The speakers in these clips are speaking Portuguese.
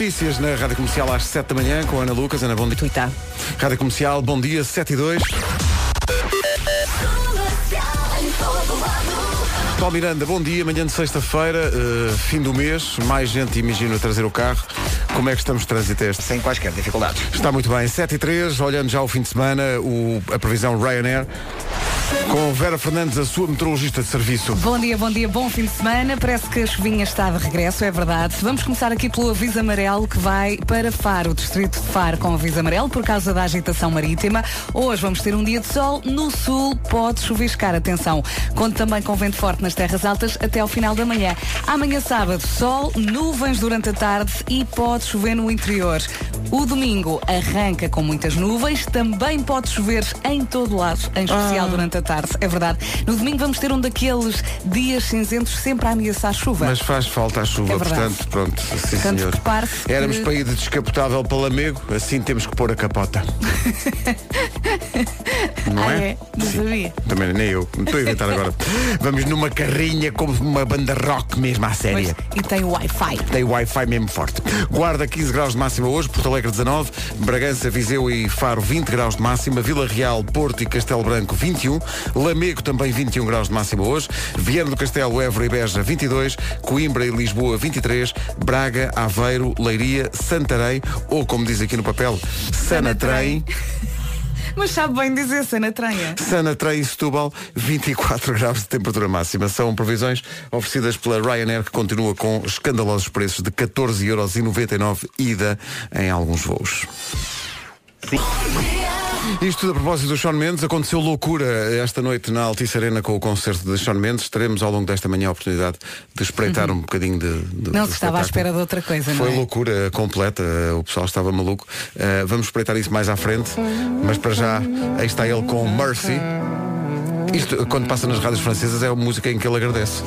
Notícias na Rádio Comercial às 7 da manhã com a Ana Lucas. Ana, bom dia. Tuita. Rádio Comercial, bom dia, 7 e 2. Paulo Miranda, bom dia, manhã de sexta-feira, eh, fim do mês, mais gente imagino a trazer o carro. Como é que estamos de trânsito este? sem quaisquer dificuldades. Está muito bem, 7 e 3, olhando já o fim de semana, o- a previsão Ryanair, com Vera Fernandes, a sua meteorologista de serviço. Bom dia, bom dia, bom fim de semana. Parece que a chuvinha está de regresso, é verdade. Vamos começar aqui pelo aviso amarelo que vai para Faro, o distrito de Faro com aviso amarelo por causa da agitação marítima. Hoje vamos ter um dia de sol, no sul pode chuviscar, atenção. Conto também com vento forte nas terras altas até ao final da manhã. Amanhã sábado, sol, nuvens durante a tarde e pode chover no interior. O domingo arranca com muitas nuvens, também pode chover em todo lado, em especial durante a tarde, é verdade. No domingo vamos ter um daqueles dias cinzentos sempre a ameaçar chuva. Mas faz falta a chuva, É portanto, pronto, sim Portanto, senhor. prepare-se Éramos que- para ir de descapotável para Lamego, assim temos que pôr a capota. Não Ah, é? é? Não Sim. sabia. Também nem eu, não estou a inventar agora. Vamos numa carrinha como uma banda rock mesmo à séria. Pois, e tem Wi-Fi. Tem Wi-Fi mesmo forte. Guarda 15 graus de máxima hoje, Porto Alegre 19, Bragança, Viseu e Faro 20 graus de máxima, Vila Real, Porto e Castelo Branco 21, Lamego também 21 graus de máxima hoje, Viana do Castelo, Évora e Beja 22, Coimbra e Lisboa 23, Braga, Aveiro, Leiria, Santarém ou como diz aqui no papel, Sanatrém. Mas sabe bem dizer Sanatranha. Sanatrém e Setúbal, 24 graus de temperatura máxima. São previsões oferecidas pela Ryanair, que continua com escandalosos preços de 14,99€ ida em alguns voos. Isto tudo a propósito do Sean Mendes, aconteceu loucura esta noite na Altice Arena com o concerto de Sean Mendes. Teremos ao longo desta manhã a oportunidade de espreitar um bocadinho de, de Não se estava à espera de outra coisa, não Foi é? loucura completa, o pessoal estava maluco. Uh, vamos espreitar isso mais à frente, mas para já, aí está ele com Mercy. Isto, quando passa nas rádios francesas, é a música em que ele agradece.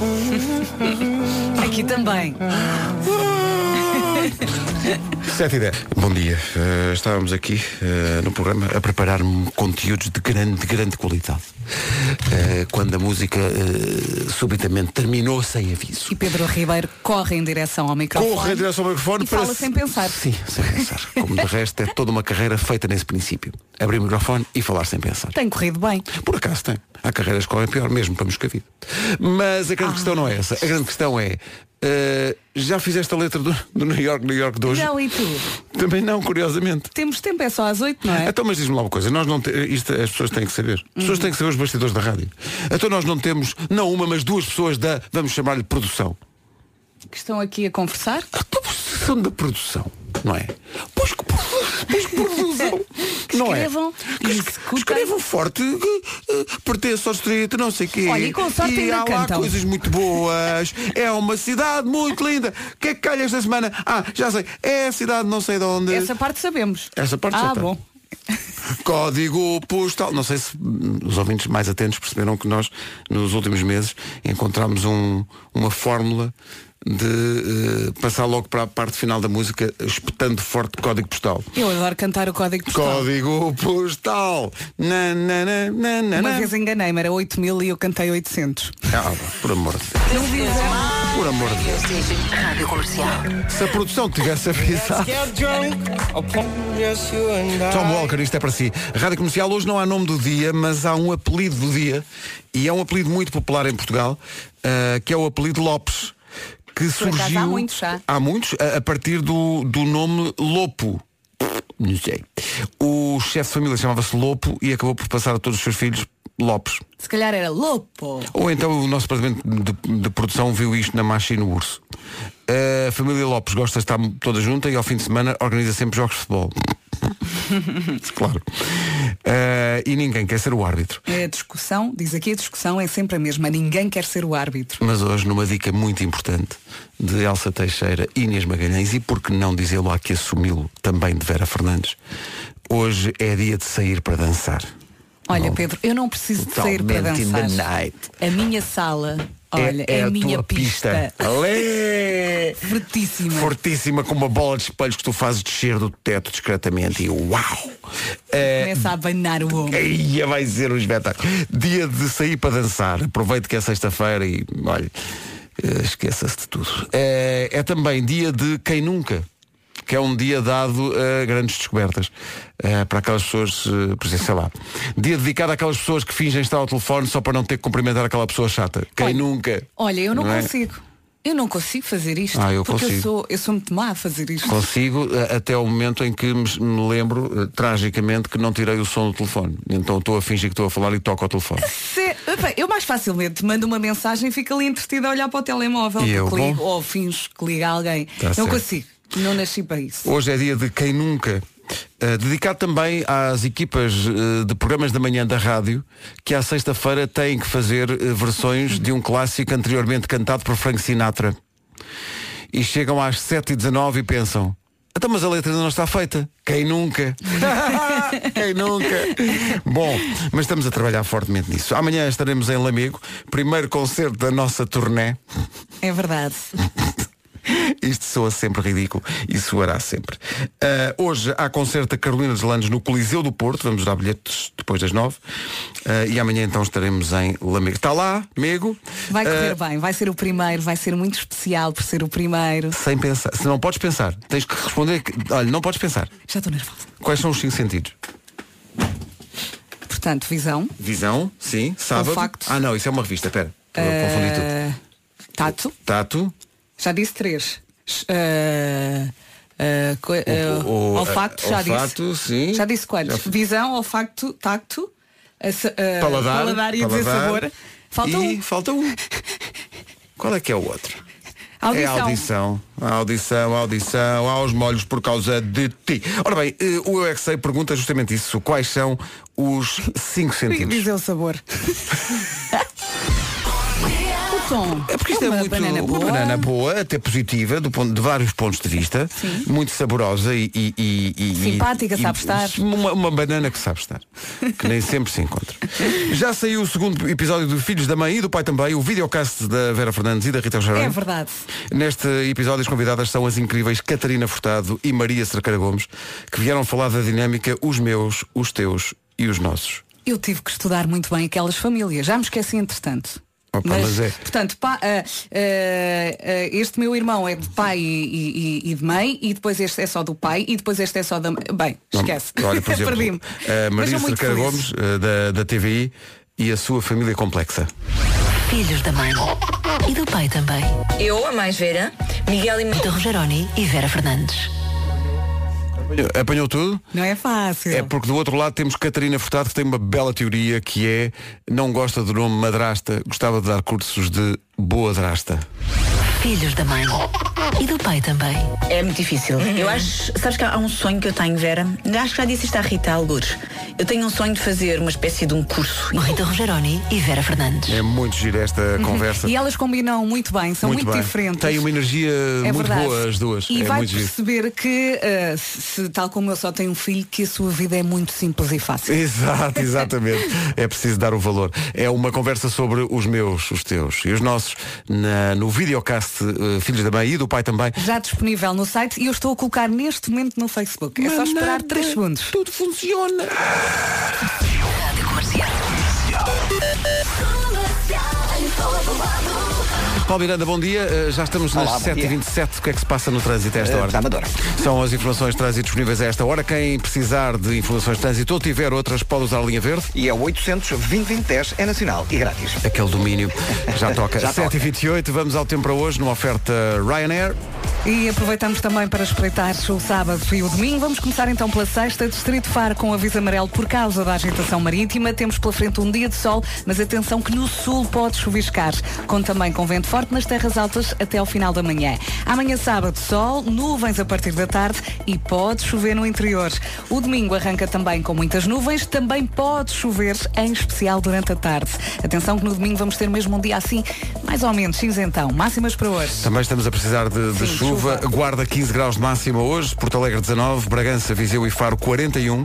Aqui também. 7 e 10. Bom dia. Uh, estávamos aqui uh, no programa a preparar conteúdos de grande, grande qualidade. Uh, quando a música uh, subitamente terminou sem aviso. E Pedro Ribeiro corre em direção ao microfone. Corre em direção ao microfone E fala para- sem pensar. Sim, sem pensar. Como de resto é toda uma carreira feita nesse princípio. Abrir o microfone e falar sem pensar. Tem corrido bem. Por acaso tem. Há carreiras que correm pior, mesmo para Moscavide. Mas a grande questão não é essa. A grande questão é. eh, já fizeste a letra do, do New York, New York de hoje? Não, e tu? Também não, curiosamente. Temos tempo, é só às oito, não é? Então, mas diz-me lá uma coisa, nós não te- isto as pessoas têm que saber. As pessoas têm que saber os bastidores da rádio. Então nós não temos, não uma, mas duas pessoas da, vamos chamar-lhe produção. Que estão aqui a conversar. A posição da produção, não é? Pois que, pois que não é? Escrevam Que e es- executem. Escrevam forte, que, eh, pertence ao distrito, não sei o quê. Olha, e com sorte e ainda há lá cantam. coisas muito boas. É uma cidade muito linda. O que é que calha esta semana? Ah, já sei. É a cidade não sei de onde. Essa parte sabemos. Essa parte já Ah, tem. bom. Código postal. Não sei se os ouvintes mais atentos perceberam que nós, nos últimos meses, encontramos um- uma fórmula de eh, passar logo para a parte final da música espetando forte código postal. Eu adoro cantar o código postal. Código postal. Na, na, na, na, na, Uma vez enganei-me, era 8 mil e eu cantei 800. Ah, por amor de Deus. Não vi Por amor de Deus. Rádio Comercial. Se a produção tivesse avisado. Tom Walker, isto é para si. Rádio Comercial, hoje não há nome do dia, mas há um apelido do dia, e é um apelido muito popular em Portugal, ah, que é o apelido Lopes, que surgiu... há muitos já. Há muitos, a, a partir do, do nome Lopo. Não sei. O chefe de família chamava-se Lopo e acabou por passar a todos os seus filhos Lopes. Se calhar era Lopo. Ou então o nosso departamento de, de produção viu isto na Macha e no Urso. A família Lopes gosta de estar toda junta e ao fim de semana organiza sempre jogos de futebol. claro. Eh, e ninguém quer ser o árbitro. É a discussão, diz aqui a discussão é sempre a mesma. Ninguém quer ser o árbitro. Mas hoje, numa dica muito importante de Elsa Teixeira e Inês Magalhães, e por que não dizê-lo há que assumi-lo também de Vera Fernandes, hoje é dia de sair para dançar. Olha, Bom, Pedro, eu não preciso de sair para dançar. A minha sala, olha, é, é a, a minha tua pista. Alê! Fortíssima. Fortíssima com uma bola de espelhos que tu fazes descer do teto discretamente e uau! Eh, Começa a abanar o ombro. Eia, vai ser um espetáculo. Dia de sair para dançar. Aproveite que é sexta-feira e olha, eh, esqueça-se de tudo. É, é também dia de quem nunca. Que é um dia dado a grandes descobertas. Uh, para aquelas pessoas, uh, por exemplo, sei lá. Dia dedicado àquelas pessoas que fingem estar ao telefone só para não ter que cumprimentar aquela pessoa chata. Quem Olha, nunca? Olha, eu não, Não é? consigo. Eu não consigo fazer isto. Ah, eu porque consigo. eu sou, eu sou muito má a fazer isto. Consigo eh, até o momento em que me, lembro, tragicamente, que não tirei o som do telefone. Então estou a fingir que estou a falar e toco ao telefone. Se- eu mais facilmente mando uma mensagem e fico ali entretida a olhar para o telemóvel. E eu, ligo, ou finjo que liga alguém. Tá não certo. consigo. Não nasci para isso. Hoje é dia de quem nunca. Uh, dedicado também às equipas uh, de programas da manhã da rádio que à sexta-feira têm que fazer uh, versões de um clássico anteriormente cantado por Frank Sinatra. E chegam às 7h19 e pensam, então mas a letra ainda não está feita. Quem nunca? Quem nunca? Bom, mas estamos a trabalhar fortemente nisso. Amanhã estaremos em Lamego, primeiro concerto da nossa turnê. É verdade. Isto soa sempre ridículo e soará sempre. Ah, hoje há concerto da Carolina dos Landes no Coliseu do Porto. Vamos dar bilhetes depois das nove. Ah, e amanhã então estaremos em Lamego. Está lá, Mego? Vai correr Ah, bem. Vai ser o primeiro. Vai ser muito especial por ser o primeiro. sem pensar. Se não podes pensar, tens que responder. que- Olha, não podes pensar. Já estou nervosa. Quais são os cinco sentidos? Portanto, visão. Visão, sim. Sábado. Olfacto. Ah, não, isso é uma revista. Espera. Confundi tudo. tato. Tato. Já disse três. Eh, co- eh, o- eh, já olfato, disse. sim. Já disse quantos? Já- Visão, olfacto, tacto, eh, Paladar. paladar e paladar. sabor. Falta e um. falta um. Qual é que é o outro? Audição. É a audição. A audição, a audição, aos molhos por causa de ti. Ora bem, eh, o Eu é pergunta justamente isso. Quais são os cinco sentidos? Dizer o sabor. É porque isto é, uma muito banana boa. banana boa, até positiva, do ponto, de vários pontos de vista, Sim. muito saborosa e, e- e- Simpática, e- sabe estar. Uma, uma banana que sabe estar, que nem sempre se encontra. Já saiu o segundo episódio do Filhos da Mãe e do Pai também, o videocast da Vera Fernandes e da Rita Rogeroni. É verdade. Neste episódio as convidadas são as incríveis Catarina Furtado e Maria Cerqueira Gomes, que vieram falar da dinâmica os meus, os teus e os nossos. Eu tive que estudar muito bem aquelas famílias. Já me esqueci entretanto. Opa, mas é. Portanto, pá, ah, ah, ah, este meu irmão é de pai e, e- e de mãe, e depois este é só do pai, e depois este é só da mãe. Bem, esquece. Olha, por exemplo, Perdi-me. a Mas Maria Cerqueira feliz. Gomes, da, da TVI, e a sua família complexa. Filhos da mãe. E do pai também. Eu, a mais velha, Miguel e Rita Rogeroni e Vera Fernandes. Apanhou tudo? Não é fácil. É porque do outro lado temos Catarina Furtado que tem uma bela teoria que é não gosta do nome madrasta, gostava de dar cursos de boa drasta. Filhos da mãe. E do pai também. É muito difícil. Eu acho, sabes que há um sonho que eu tenho, Vera? Acho que já disse isto à Rita Algures. Eu tenho um sonho de fazer uma espécie de um curso. Rita Rogeroni e Vera Fernandes. É muito gira esta conversa. E elas combinam muito bem, são muito, bem. diferentes. Tem uma energia É muito verdade. boa as duas. E é vai muito giro. perceber que, ah, se, tal como eu só tenho um filho, que a sua vida é muito simples e fácil. Exato, exatamente. é preciso dar o valor. É uma conversa sobre os meus, os teus e os nossos na- no videocast eh, Filhos da Mãe e do Pai também. Já disponível no site e eu estou a colocar neste momento no Facebook. É só esperar 3 segundos. Tudo funciona. Paulo Miranda, bom dia. Uh, já estamos nas Olá, bom dia. 7h27. O que é que se passa no trânsito a esta Eh, hora? da Amadora. São as informações de trânsito disponíveis a esta hora. Quem precisar de informações de trânsito ou tiver outras, pode usar a linha verde. E é o 800 2010 é nacional e grátis. Aquele domínio já toca. Já toca. 7h28, vamos ao tempo para hoje, numa oferta Ryanair. E aproveitamos também para espreitar o sábado e o domingo. Vamos começar então pela sexta, Distrito Faro com aviso amarelo por causa da agitação marítima. Temos pela frente um dia de sol, mas atenção que no sul pode chuviscar. Com também com vento forte nas terras altas até ao final da manhã. Amanhã sábado sol, nuvens a partir da tarde e pode chover no interior. O domingo arranca também com muitas nuvens, também pode chover, em especial durante a tarde. Atenção que no domingo vamos ter mesmo um dia assim, mais ou menos cinzentão. Máximas para hoje. Também estamos a precisar de, de Sim, chuva. chuva. Guarda 15 graus de máxima hoje. Porto Alegre 19, Bragança, Viseu e Faro 41.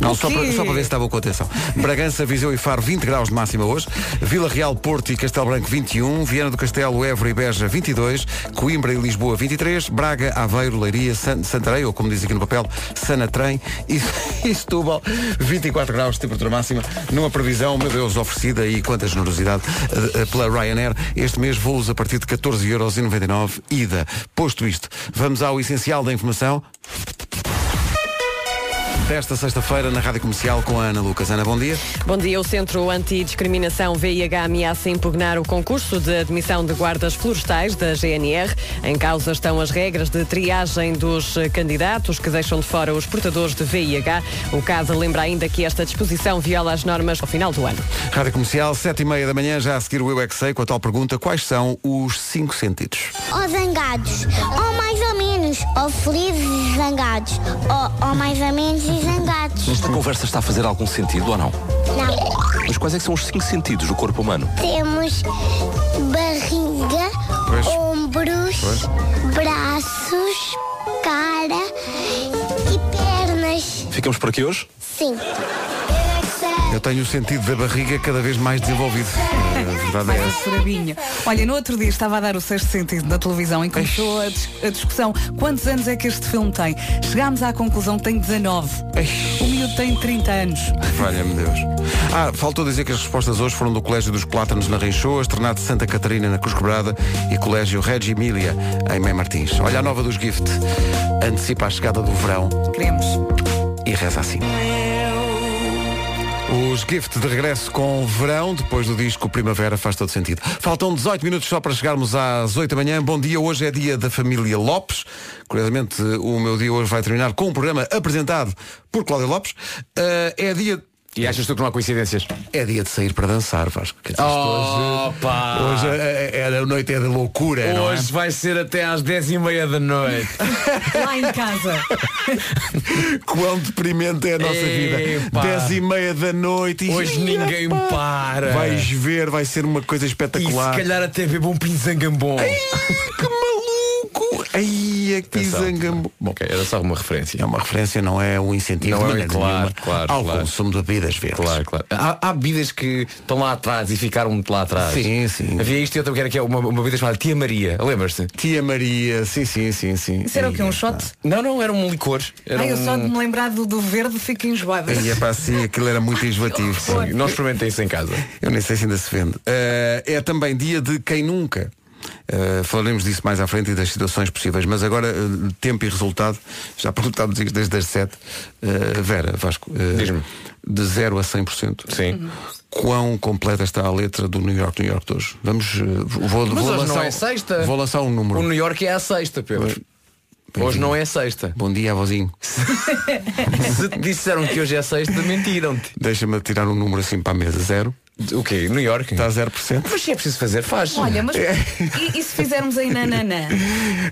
Não, só para, só para ver se estava com atenção. Bragança, Viseu e Faro 20 graus de máxima hoje. Vila Real, Porto e Castelo Branco 21. Viana do Castelo, Évora e Beja 22. Coimbra e Lisboa 23. Braga, Aveiro, Leiria, San, Santarém, ou como diz aqui no papel, Sanatrem e, e Setúbal 24 graus de temperatura máxima. Numa previsão, meu Deus, oferecida e quanta generosidade eh, eh, pela Ryanair. Este mês voos a partir de 14,99€ ida. Posto isto, vamos ao essencial da informação. Desta sexta-feira na Rádio Comercial com a Ana Lucas. Ana, bom dia. Bom dia. O Centro Antidiscriminação VIH ameaça impugnar o concurso de admissão de guardas florestais da GNR. Em causa estão as regras de triagem dos candidatos que deixam de fora os portadores de VIH. O caso lembra ainda que esta disposição viola as normas ao final do ano. Rádio Comercial, sete e meia da manhã, já a seguir o Eu é Que Sei, com a tal pergunta, quais são os cinco sentidos? Ou zangados, ou mais ou menos, ou felizes e zangados, ou, ou mais ou menos e zangados. Esta conversa está a fazer algum sentido ou não? Não. Mas quais é que são os cinco sentidos do corpo humano? Temos barriga, Pois. ombros, braços, cara e pernas. Ficamos por aqui hoje? Sim. Eu tenho o sentido da barriga cada vez mais desenvolvido. A verdade é Mais essa. Olha, no outro dia estava a dar o sexto sentido na televisão e começou a, dis- a discussão. Quantos anos é que este filme tem? Chegámos à conclusão que tem 19. O miúdo tem 30 anos. Valha-me Deus. Ah, faltou dizer que as respostas hoje foram do Colégio dos Plátanos na Reixoa, Estrenado de Santa Catarina na Cruz Quebrada e Colégio Regi Emília em Mem Martins. Olha a nova dos Gift. Antecipa a chegada do verão Queremos. e reza assim. Os Gift de regresso com verão, depois do disco Primavera faz todo sentido. Faltam 18 minutos só para chegarmos às 8 da manhã. Bom dia, hoje é dia da família Lopes. Curiosamente, o meu dia hoje vai terminar com um programa apresentado por Cláudio Lopes. Ah, é dia E achas tu que não há coincidências? é dia de sair para dançar, Vasco. Quer dizer, isto Opa! hoje, hoje é, é- a noite é de loucura, não é? Hoje vai ser até às 10 e meia da noite. Lá em casa. Quão deprimente é a nossa vida. Epá. Dez e meia da noite e Hoje ninguém para. Vais ver, vai ser uma coisa E se espetacular. calhar até bebo um pinzangambom. Que maluco! Ai, é que pisangambo. Bom, Ok, era só uma referência. é uma referência, não é um incentivo Não de é, claro, nenhuma claro, ao claro. consumo de bebidas verdes. Claro, claro. Há, há bebidas que estão lá atrás e ficaram muito lá atrás. Sim, sim. Havia isto e outra que era que é uma, uma bebida chamada Tia Maria. Lembras-te? Tia Maria, sim, sim, sim, sim. Isso era o quê? Um shot? Não, não, era um licor. Era Ai, eu um... só de me lembrar do, do verde fico enjoada. E é para assim, aquilo era muito enjoativo. sim. Não experimentei isso em casa. Eu nem sei se ainda se vende. Eh, é também dia de quem nunca. Eh, falaremos disso mais à frente e das situações possíveis. Mas agora, eh, tempo e resultado, já perguntámos isto desde as 7. Eh, Vera, Vasco, Diz-me. de 0 a 100%. Sim. Quão completa está a letra do New York, New York de hoje? Vamos, vou, Mas vou hoje lançar, não é sexta. Vou lançar um número. O New York é a sexta, Pedro. Hoje não é sexta. Bom dia, avózinho. Se te disseram que hoje é sexta, mentiram-te. Deixa-me tirar um número assim para a mesa. Zero. O quê? New York? Está a 0%. Mas se é preciso fazer, faz. Olha, mas É. e, e se fizermos aí nananã?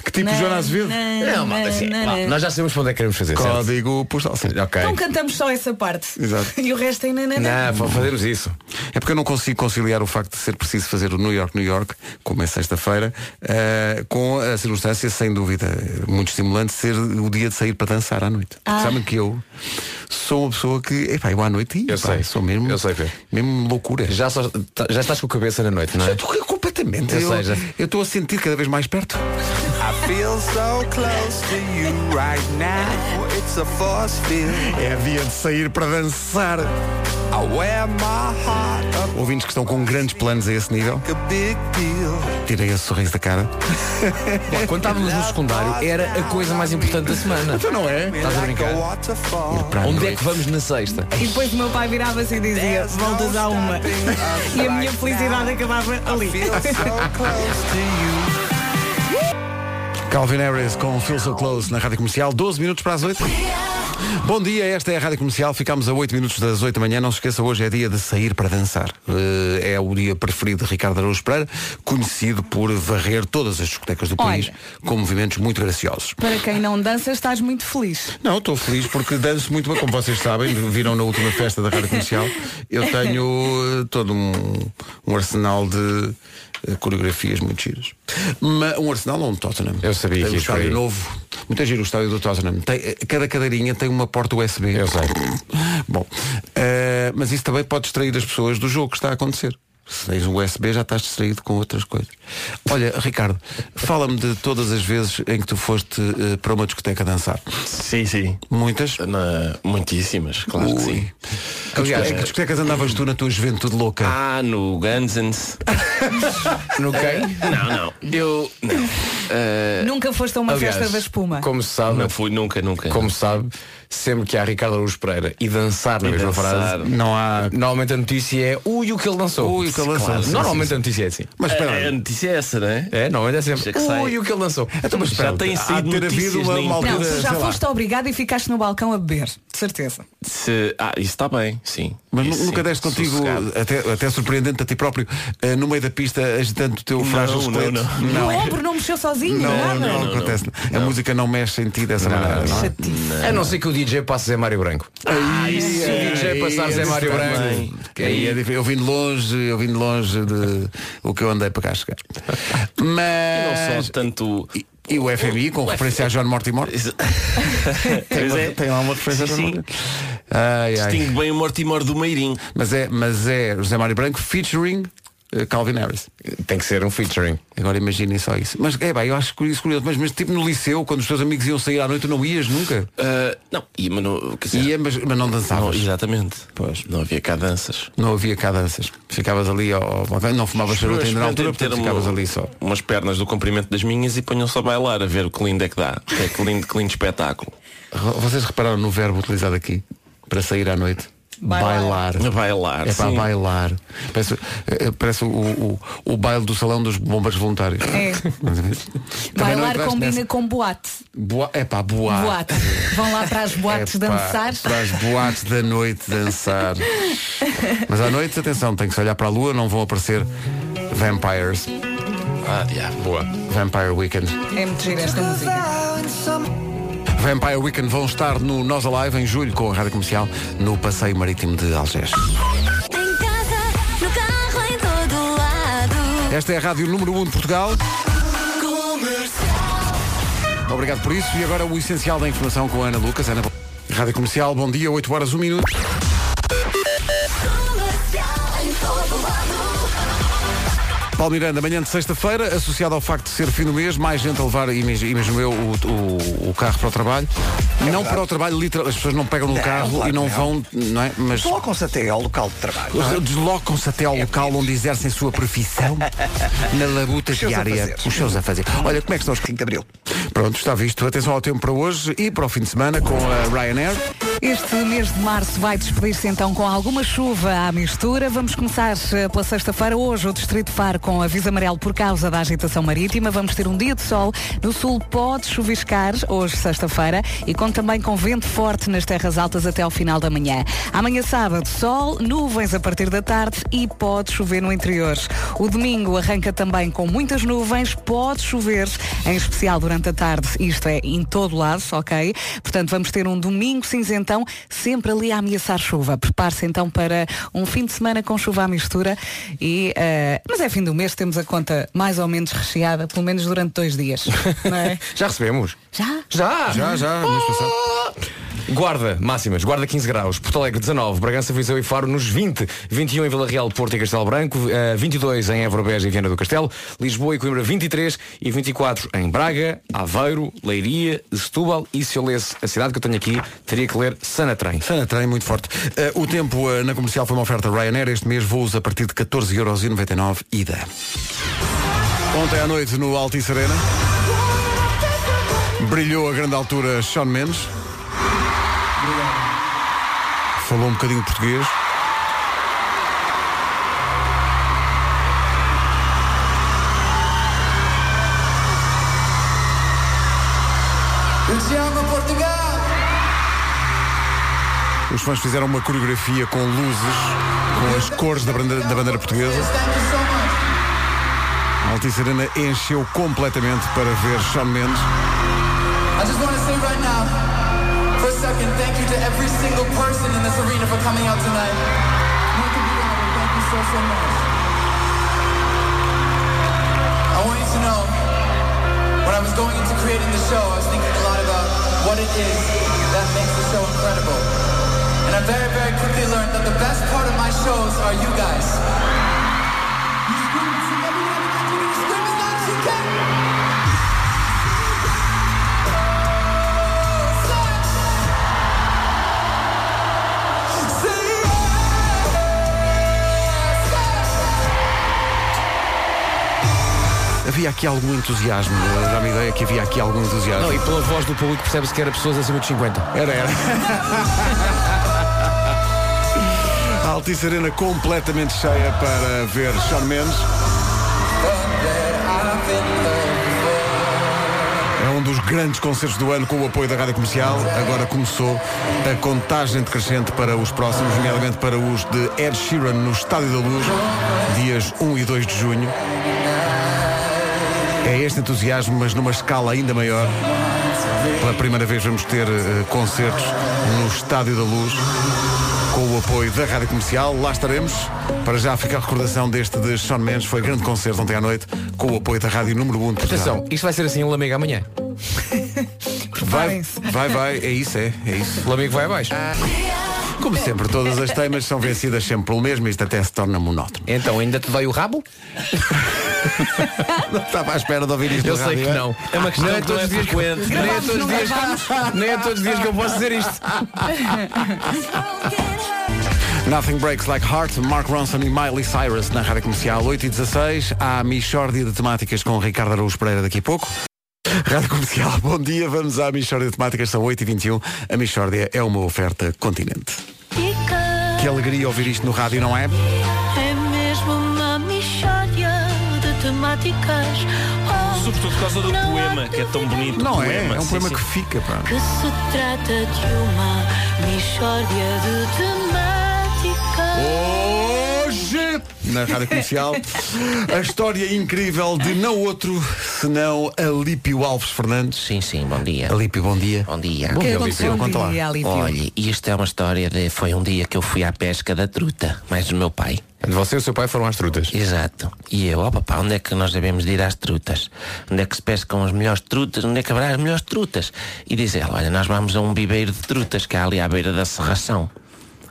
Que tipo Joana Azevedo? Não, malta, assim, vá, nós já sabemos para onde é que queremos fazer, certo? Código postal. Sim. Ok. Então cantamos só essa parte. Exato. E o resto em nananã. Não, fa- fazemos isso. É porque eu não consigo conciliar o facto de ser preciso fazer o New York, New York, como é sexta-feira, eh, com a circunstância, sem dúvida, muito estimulante, ser o dia de sair para dançar à noite. Ah. Sabem que eu sou uma pessoa que, epá, eu à noite, Eu epá, sei. sou mesmo, Eu sei, Pedro. mesmo loucura. Já, só- já estás com a cabeça na noite, não Já é? estou completamente. Eu estou a sentir cada vez mais perto. É dia de sair para dançar. Ouvintes que estão com grandes planos a esse nível. Tirei esse sorriso da cara. Bom, quando estávamos no secundário, era a coisa mais importante da semana. Então não é? Estás a brincar? A Onde é que vamos na sexta? E depois o meu pai virava-se e dizia, voltas à uma. E a minha felicidade acabava ali. Calvin Harris com Feel So Close na Rádio Comercial, 12 minutos para as 8. Bom dia, esta é a Rádio Comercial, ficamos a 8 minutos das 8 da manhã, não se esqueça, hoje é dia de sair para dançar. Eh, é o dia preferido de Ricardo Araújo Pereira, conhecido por varrer todas as discotecas do Olha. país com movimentos muito graciosos. Para quem não dança, estás muito feliz. Não, estou feliz porque danço muito bem, como vocês sabem, viram na última festa da Rádio Comercial. Eu tenho eh, todo um, um arsenal de coreografias muito giras. Ma- um arsenal ou um Tottenham? Eu sabia Tem que um estádio aí. novo. Muito giro o estádio do Tottenham. Tem, eh, cada cadeirinha tem uma porta USB. Eu sei. Bom, eh, mas isso também pode distrair as pessoas do jogo que está a acontecer. Se tens um USB já estás distraído com outras coisas. Olha, Ricardo, fala-me de todas as vezes em que tu foste eh, para uma discoteca dançar. Sim, sim. Muitas? Na- muitíssimas, claro que Ui. sim. Aliás, em que discotecas andavas tu na tua juventude louca? Ah, no Gunsens. No quem? Não, não. Eu. Não. Eh, Nunca foste a uma Aliás, festa da espuma. Como se sabe, não fui nunca, nunca. como se sabe, sempre que há Ricardo Araújo Pereira e dançar na E mesma dançar. frase, Não há. normalmente a notícia é ui o que ele lançou. Ui, que ele lançou. Claro, Sim, Normalmente sim, a notícia é assim. Mas espera a, aí. a notícia é essa, não é? É, normalmente é sempre que sai. ui o que ele lançou. Então, mas espera, Já tem de ter havido uma, uma Não, altura, já lá. foste obrigado e ficaste no balcão a beber. De certeza. Se, ah, isso está bem, sim. Mas Isso, nunca sim, deste contigo, sossegado. até, até surpreendente a ti próprio, eh, no meio da pista, agitando o teu frágil não, esqueleto? não. O ombro não mexeu sozinho, Não, nada. não, não, acontece. não. A música não mexe em ti dessa maneira, não é? A não ser que o DJ passe Zé Mário Branco. Ah, isso Se o sim. DJ passar Zé Mário. Branco. Aí é eu vim de longe, eu vim de longe de o que eu andei para cá chegar. E não Mas só tanto. e, e o FMI, com referência a John Mortimer, tem, é. tem lá uma referência a Sim, John sim. Mortimer. Ai, ai. Distingue bem o Mortimer do Meirinho. Mas é, mas é José Mário Branco featuring Calvin Harris. Tem que ser um featuring. Agora imaginem só isso. Mas é bem, eu acho isso curioso. Mas, mas tipo no liceu, quando os teus amigos iam sair à noite, não ias nunca? Ah, não, ia, mas não, Ia, mas, mas não não, dançavas. exatamente. Pois. Não havia cá danças. Não havia cá danças. Ficavas ali, ao, não fumavas charuto ainda na altura, portanto ficavas ali só. umas pernas do comprimento das minhas e ponham só a bailar a ver o que lindo é que dá. Que é que lindo, que lindo espetáculo. Vocês repararam no verbo utilizado aqui para sair à noite? Bailar. Bailar. É para bailar. Parece, eh, parece o, o, o baile do salão dos bombeiros voluntários. É. Bailar combina nessa? com boate. Boa, é pá, boate. Boate. Vão lá para as boates Epá, dançar. Para as boates da noite dançar. Mas à noite, atenção, tem que se olhar para a lua, não vão aparecer vampires. Ah, diabo. Boa. Vampire Weekend. É muito gira esta música. Vampire Weekend vão estar no Nós Alive em julho com a Rádio Comercial no Passeio Marítimo de Algés. Esta é a Rádio número 1 de Portugal. Obrigado por isso. E agora o essencial da informação com a Ana Lucas. Ana... Rádio Comercial, bom dia, 8 horas, 1 minuto. Paulo Miranda, manhã de sexta-feira, associado ao facto de ser fim do mês, mais gente a levar, imag- imagino eu, o, o- o carro para o trabalho. não para o trabalho, literal, as pessoas não pegam no Não, carro claro e não não. vão, não é? Mas Colocam-se até ao local de trabalho. deslocam-se até ao local onde exercem sua profissão na labuta Os diária. Os seus a fazer. Olha, como é que estão os 5 de Abril. Pronto, está visto. Atenção ao tempo para hoje e para o fim de semana com a Ryanair. Este mês de março vai despedir-se então com alguma chuva à mistura. Vamos começar eh, pela sexta-feira. Hoje o Distrito Faro com aviso amarelo por causa da agitação marítima. Vamos ter um dia de sol. No sul pode chuviscar hoje, sexta-feira, e com também com vento forte nas terras altas até ao final da manhã. Amanhã sábado, sol, nuvens a partir da tarde e pode chover no interior. O domingo arranca também com muitas nuvens, pode chover, em especial durante a tarde. Isto é em todo lado, ok? Portanto, vamos ter um domingo cinzentão, sempre ali a ameaçar chuva. Prepare-se então para um fim de semana com chuva à mistura. E, eh, mas é fim do mês, temos a conta mais ou menos recheada, pelo menos durante dois dias. É? Já recebemos? Já? Já? Já, já, passar. Guarda, máximas, Guarda 15 graus, Porto Alegre 19, Bragança, Viseu e Faro nos 20, 21 em Vila Real, Porto e Castelo Branco, eh, 22 em Évora, Beja e Viana do Castelo, Lisboa e Coimbra 23 e 24 em Braga, Aveiro, Leiria, Setúbal e se eu lesse a cidade que eu tenho aqui, teria que ler Sanatrem. Sanatrem, muito forte. Eh, o tempo eh, na comercial foi uma oferta Ryanair. Este mês voos a partir de 14,99€ ida. Ontem à noite no Altice Arena brilhou a grande altura Sean Mendes. Falou um bocadinho português. Os fãs fizeram uma coreografia com luzes, com as cores da bandeira, da bandeira portuguesa. A Altice Arena encheu completamente para ver Sean Mendes. I just want to say right now, for a second, thank you to every single person arena for coming out tonight. Thank you so, so much. I want you to know, when I was going into creating the show, I was thinking a lot about what it is that makes the show incredible. And I very, very quickly learned that the best part of my shows are you guys. You scream, you scream as loud as you can. Havia aqui algum entusiasmo, dá-me ideia que havia aqui algum entusiasmo. Não, e pela voz do público percebe-se que era pessoas acima de 50. Era, era. A Altice Arena completamente cheia para ver Shawn Mendes. É um dos grandes concertos do ano com o apoio da Rádio Comercial. Agora começou a contagem decrescente para os próximos, nomeadamente para os de Ed Sheeran no Estádio da Luz, dias 1 e 2 de junho. É este entusiasmo, mas numa escala ainda maior. Pela primeira vez vamos ter eh, concertos no Estádio da Luz com o apoio da Rádio Comercial. Lá estaremos. Para já fica a recordação deste de Sean Mendes. Foi grande concerto ontem à noite com o apoio da Rádio Número 1 de Portugal. Atenção, isto vai ser assim em Lamega amanhã. Vai, vai, vai. É isso, é. É isso. O Lamego vai abaixo. Como sempre, todas as temas são vencidas sempre pelo mesmo. Isto até se torna monótono. Então, ainda te dói o rabo? Não estava à espera de ouvir isto Eu sei rádio, que é? não. É uma questão não é que não todos é os dias que, frequente. nem é todos os dias que, nem é todos os dias que eu posso dizer isto. Nothing Breaks Like Heart, Mark Ronson e Miley Cyrus na Rádio Comercial 8 e 16. Há a Michórdia de Temáticas com o Ricardo Araújo Pereira daqui a pouco. Rádio Comercial, bom dia, vamos à Michórdia de Temáticas, são 8 e 21. A Michórdia é uma oferta continente. Que alegria ouvir isto no rádio, não é? Temáticas. Oh, Sobretudo por causa do poema, que é tão bonito. Não o é? poema. É um sim, poema sim. que fica, pá. Que se trata de uma mixória de temáticas. Hoje, na Rádio Comercial, a história incrível de não outro senão Alípio Alves Fernandes. Sim, sim, bom dia. Alípio, bom dia. Bom dia. Bom dia, Alípio. Conta lá. Olha, isto é uma história de. Foi um dia que eu fui à pesca da truta, mais do meu pai. Você e o seu pai foram às trutas. Exato. E eu, ó papá, onde é que nós devemos de ir às trutas? Onde é que se pescam as melhores trutas? Onde é que haverá as melhores trutas? E diz ela, olha, nós vamos a um viveiro de trutas que há ali à beira da serração.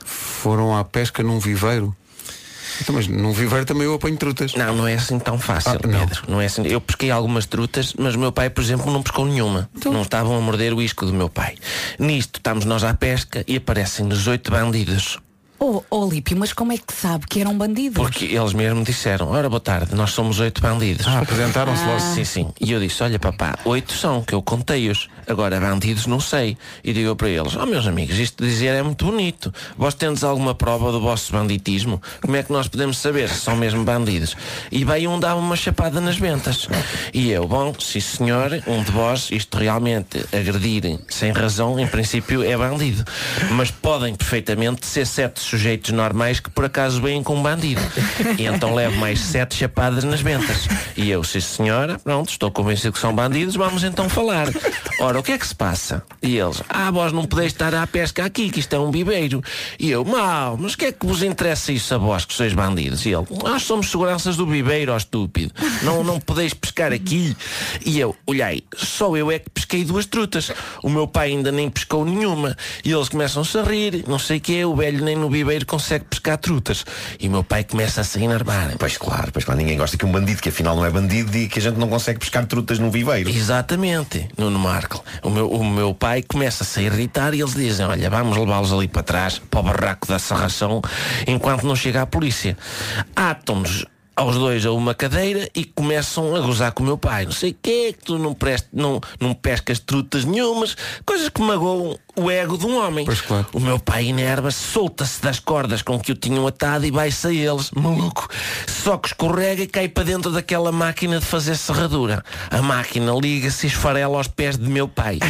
Foram à pesca num viveiro. Então, mas num viveiro também eu apanho trutas. Não, não é assim tão fácil, Ah, não. Pedro. Não é assim. Eu pesquei algumas trutas, mas o meu pai, por exemplo, não pescou nenhuma. Então- Não estavam a morder o isco do meu pai. Nisto, estamos nós à pesca e aparecem-nos oito bandidos. Oh, oh Lípio, mas como é que sabe que eram bandidos? Porque eles mesmo disseram, ora boa tarde, nós somos oito bandidos. Ah, apresentaram-se logo. Sim, sim. E eu disse, olha papá, oito são, que eu contei-os. Agora bandidos não sei. E digo eu para eles, oh meus amigos, isto de dizer é muito bonito. Vós tendes alguma prova do vosso banditismo? Como é que nós podemos saber se são mesmo bandidos? E bem um dava uma chapada nas ventas. E eu, bom, sim senhor, um de vós, isto realmente agredir sem razão, em princípio é bandido. Mas podem perfeitamente ser sete sujeitos normais que por acaso vêm com um bandido. E então levo mais sete chapadas nas ventas. E eu, sim senhora, pronto, estou convencido que são bandidos, vamos então falar. Ora, o que é que se passa? E eles, ah, vós não podeis estar à pesca aqui, que isto é um viveiro. E eu, mal, mas o que é que vos interessa isso a vós, que sois bandidos? E ele, nós somos seguranças do viveiro, ó estúpido. Não, não podeis pescar aqui. E eu, olhei, só eu é que pesquei duas trutas. O meu pai ainda nem pescou nenhuma. E eles começam-se a rir, não sei o que é, o velho nem no viveiro consegue pescar trutas. E o meu pai começa a se enervar. Pois claro, pois claro, ninguém gosta que um bandido, que afinal não é bandido, diga que a gente não consegue pescar trutas num viveiro. Exatamente, Nuno Marco. O meu, o meu pai começa a se irritar e eles dizem, olha, vamos levá-los ali para trás, para o barraco da serração, enquanto não chega a polícia. Atam-nos aos dois a uma cadeira e começam a gozar com o meu pai. Não sei o que que tu não, preste, não, não pescas trutas nenhumas, coisas que magoam o ego de um homem. Pois claro. O meu pai enerva-se, solta-se das cordas com que o tinham atado e vai-se a eles, maluco. Só que escorrega e cai para dentro daquela máquina de fazer serradura. A máquina liga-se e esfarela aos pés de meu pai.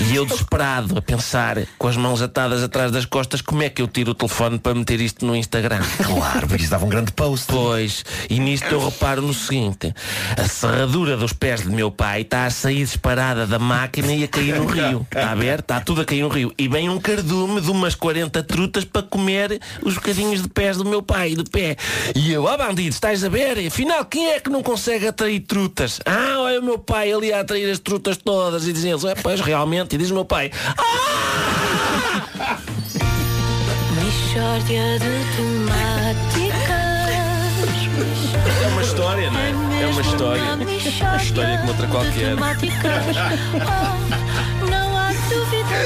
E eu desesperado a pensar, com as mãos atadas atrás das costas, como é que eu tiro o telefone para meter isto no Instagram? Claro, porque isso dava um grande post. Pois, E nisto eu reparo no seguinte, a serradura dos pés de meu pai está a sair disparada da máquina e a cair no rio. Está a ver? Está tudo a cair no rio. E vem um cardume de umas 40 trutas para comer os bocadinhos de pés do meu pai, de pé. E eu, ó bandido, estás a ver? Afinal, quem é que não consegue atrair trutas? Ah, olha o meu pai ali a atrair as trutas todas. E dizem eles, é, pois realmente. E diz o meu pai, Mixórdia de. É uma história, não é? É uma história. Uma história como outra qualquer. Não há dúvida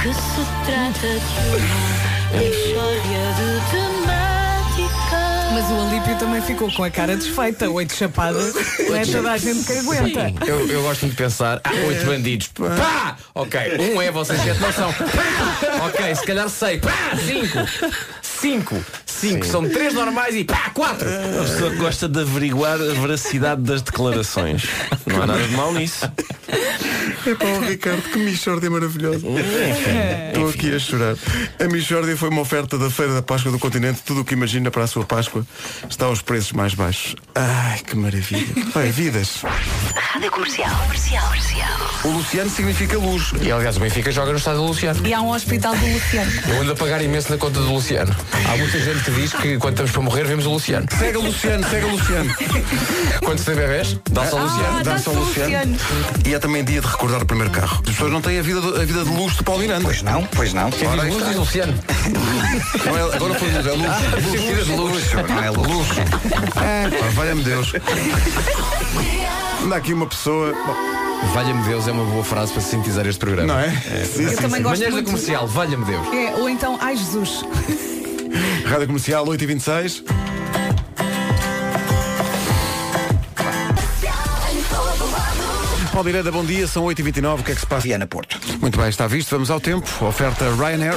que se trata de uma mixórdia de temáticas. Mas o Alípio também ficou com a cara desfeita, oito chapadas, não é toda a gente que aguenta. Eu, eu gosto de pensar, há oito bandidos. Pá! Ok, um é, vocês sete não são. Pá! Ok, se calhar sei. Pá! Cinco! Cinco! Cinco! São três normais e pá! Quatro! A pessoa gosta de averiguar a veracidade das declarações. Não há nada de mal nisso. É para o Ricardo, que Michórdia maravilhosa. Estou aqui a chorar. A Michórdia foi uma oferta da Feira da Páscoa do Continente. Tudo o que imagina para a sua Páscoa está aos preços mais baixos. Ai, que maravilha. Vai, vidas. Rádio Comercial. Comercial. Comercial. O Luciano significa luz. E aliás, o Benfica joga no estádio do Luciano. E há um hospital do Luciano. Eu ando a pagar imenso na conta do Luciano. Há muita gente que diz que quando estamos para morrer vemos o Luciano. Segue o Luciano, segue o Luciano. Quando se tem bebés, dá-se ao Luciano. Ah, Dá-se ao Luciano. E é também dia de recordar o primeiro carro. As pessoas não têm a vida, do- a vida de luz de Paulo Miranda. Pois não, pois não. Quem Ora, diz luz está. diz Luciano. Não é- agora foi luz, é luz. Vida de luz. Não é luz. Luxo. É, valha-me Deus. Anda aqui uma pessoa. Valha-me Deus é uma boa frase para sintetizar este programa. Não é? Sim, Eu sim, também sim. gosto Manhãs da muito. comercial, valha-me Deus. É, ou então, ai Jesus. Rádio Comercial 8h26. Paulo Miranda, bom dia, são 8h29, o que é que se passa? Viana Porto. Muito bem, está visto, vamos ao tempo. Oferta Ryanair.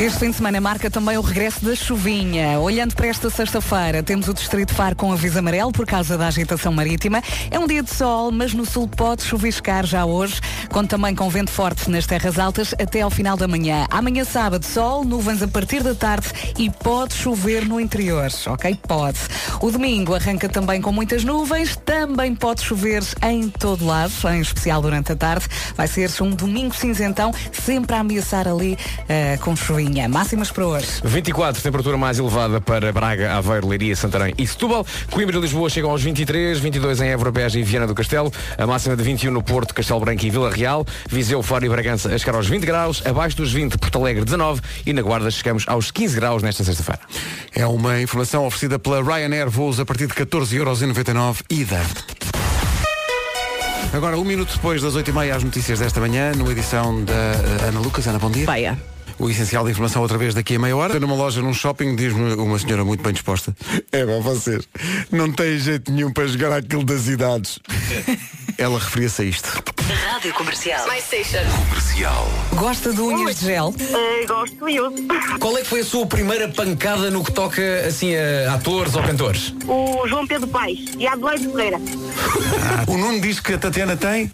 Este fim de semana marca também o regresso da chuvinha. Olhando para esta sexta-feira, temos o Distrito Faro com aviso amarelo por causa da agitação marítima. É um dia de sol, mas no sul pode chuviscar já hoje, conta também com vento forte nas terras altas até ao final da manhã. Amanhã sábado, sol, nuvens a partir da tarde e pode chover no interior, ok? Pode. O domingo arranca também com muitas nuvens, também pode chover em todo lado, em especial durante a tarde. Vai ser um domingo cinzentão, sempre a ameaçar ali eh, com chuvinha. Máximas para hoje. 24, temperatura mais elevada para Braga, Aveiro, Leiria, Santarém e Setúbal. Coimbra e Lisboa chegam aos 23, 22 em Évora, Beja e Viana do Castelo. A máxima de 21 no Porto, Castelo Branco e Vila Real. Viseu, Faro e Bragança a chegar aos 20 graus. Abaixo dos 20, Porto Alegre 19 e na Guarda chegamos aos 15 graus nesta sexta-feira. É uma informação oferecida pela Ryanair, voos a partir de 14,99€ ida. Agora, um minuto depois das 8h30 às notícias desta manhã, numa edição da eh, Ana Lucas. Ana, bom dia. Baia. O essencial da informação outra vez daqui a meia hora. Numa loja, num shopping, diz-me uma senhora muito bem disposta. É, bom, vocês não têm jeito nenhum para jogar aquilo das idades. Ela referia-se a isto. Rádio Comercial. My station. Gosta de unhas de gel? gosto e uso. Qual é que foi a sua primeira pancada no que toca assim a atores ou cantores? O João Pedro Paes e a Adelaide Ferreira. O Nuno diz que a Tatiana tem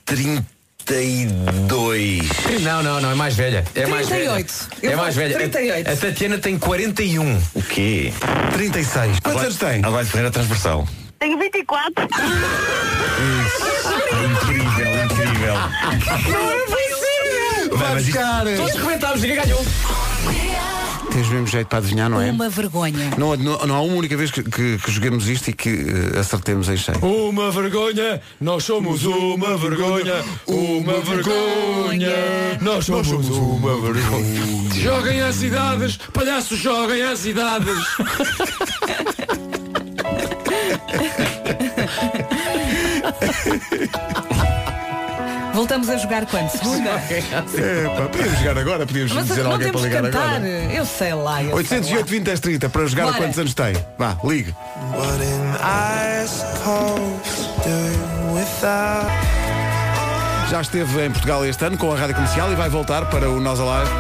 32. Não, não, não, é mais velha. É mais velha. 38. Eu É mais velha. A- 38. A, Tatiana tem 41. O quê? 36. Quantos anos tem? Adelaide Ferreira transversal. Tenho 24. Incrível, incrível. Vai, mas isto- Todos rebentámos, ninguém ganhou. Tens mesmo jeito para adivinhar, não é? Uma vergonha. Não, não, não há uma única vez que, que, que joguemos isto e que eh, acertemos em cheio. Uma vergonha, nós somos uma vergonha, uma vergonha, nós somos uma vergonha. Joguem as cidades, palhaços, joguem as cidades. Voltamos a jogar quando? Segunda? É, pá, podíamos jogar agora, podíamos Mas dizer não alguém para ligar cantar. agora. Eu sei lá. Eu 808 20 10 30 para jogar a Bora. quantos anos tem? Vá, ligue. Já esteve em Portugal este ano com a rádio comercial e vai voltar para o Nós Alive,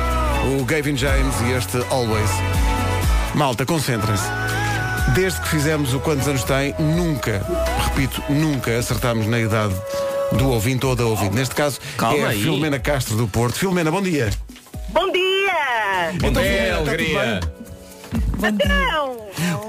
o Gavin James e este Always. Malta, concentrem-se. Desde que fizemos o quantos anos tem, nunca, repito, nunca acertámos na idade do ouvinte ou da ouvinte. Neste caso, Calma é a aí. Filomena Castro do Porto. Filomena, bom dia. Bom dia! Bom dia, Filomena, está tudo alegria. Então,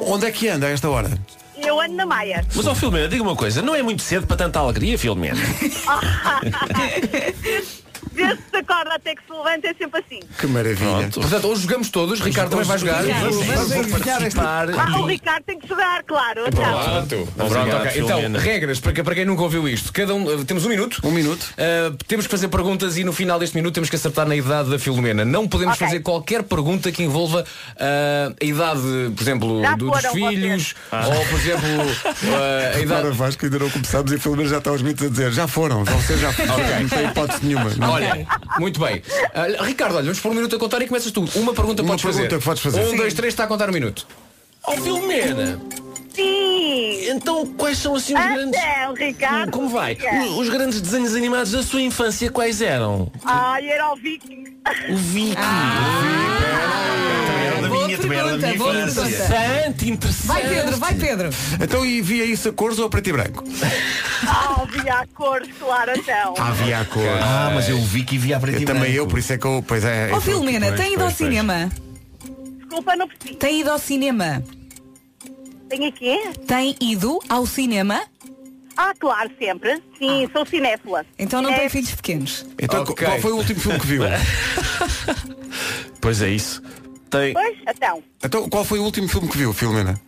Onde é que anda a esta hora? Eu ando na Maia. Mas, ó Filomena, diga uma coisa, não é muito cedo para tanta alegria, Filomena? Desde que se acorda até que se levanta é sempre assim. Que maravilha. Portanto, hoje jogamos todos, Ricardo também vai jogar. Vamos acompanhar esta... Ah, o Ricardo tem que jogar, claro. Então. Pronto, Pronto, ok. Então, regras, para, para quem nunca ouviu isto. Cada um, uh, temos um minuto. Um minuto. Uh, temos que fazer perguntas e no final deste minuto temos que acertar na idade da Filomena. Não podemos Ok. fazer qualquer pergunta que envolva uh, a idade, por exemplo, Já dos foram filhos, ou por exemplo, uh, a idade. Agora Vasco ainda não começámos e a Filomena já está aos mitos a dizer já foram, vocês já foram. Não tem hipótese nenhuma. Não. Olha, muito bem. Uh, Ricardo, olha, vamos por um minuto a contar e começas tu. Uma pergunta Uma podes fazer. pergunta que podes fazer. Um, Sim. dois, três, está a contar um minuto. Ó Filomena, Sim. então quais são assim os grandes... Então, Ricardo. Como vai? diga. Os, grandes desenhos animados da sua infância quais eram? Ai, era o Viking. O Vicky. Era da minha, também era da minha boa infância. Interessante, interessante. Vai Pedro, vai Pedro. Então e via isso a cores ou a preto e branco? Ah, havia a cores, claro, então. Havia a cor. Ah, mas eu vi que via a preto e Eu também branco. eu, por isso é que eu. Pois é. Ó eu- Filomena, tem ido ao cinema? Desculpa, não percebi. Tem ido ao cinema? Tem aqui? Tem ido ao cinema? Ah, claro, sempre. Sim, sou cinéfila. Então não tem Ciné- filhos pequenos. Então Ok. qual foi o último filme que viu? Pois é isso. Tem... Pois, então. Então qual foi o último filme que viu, Filomena?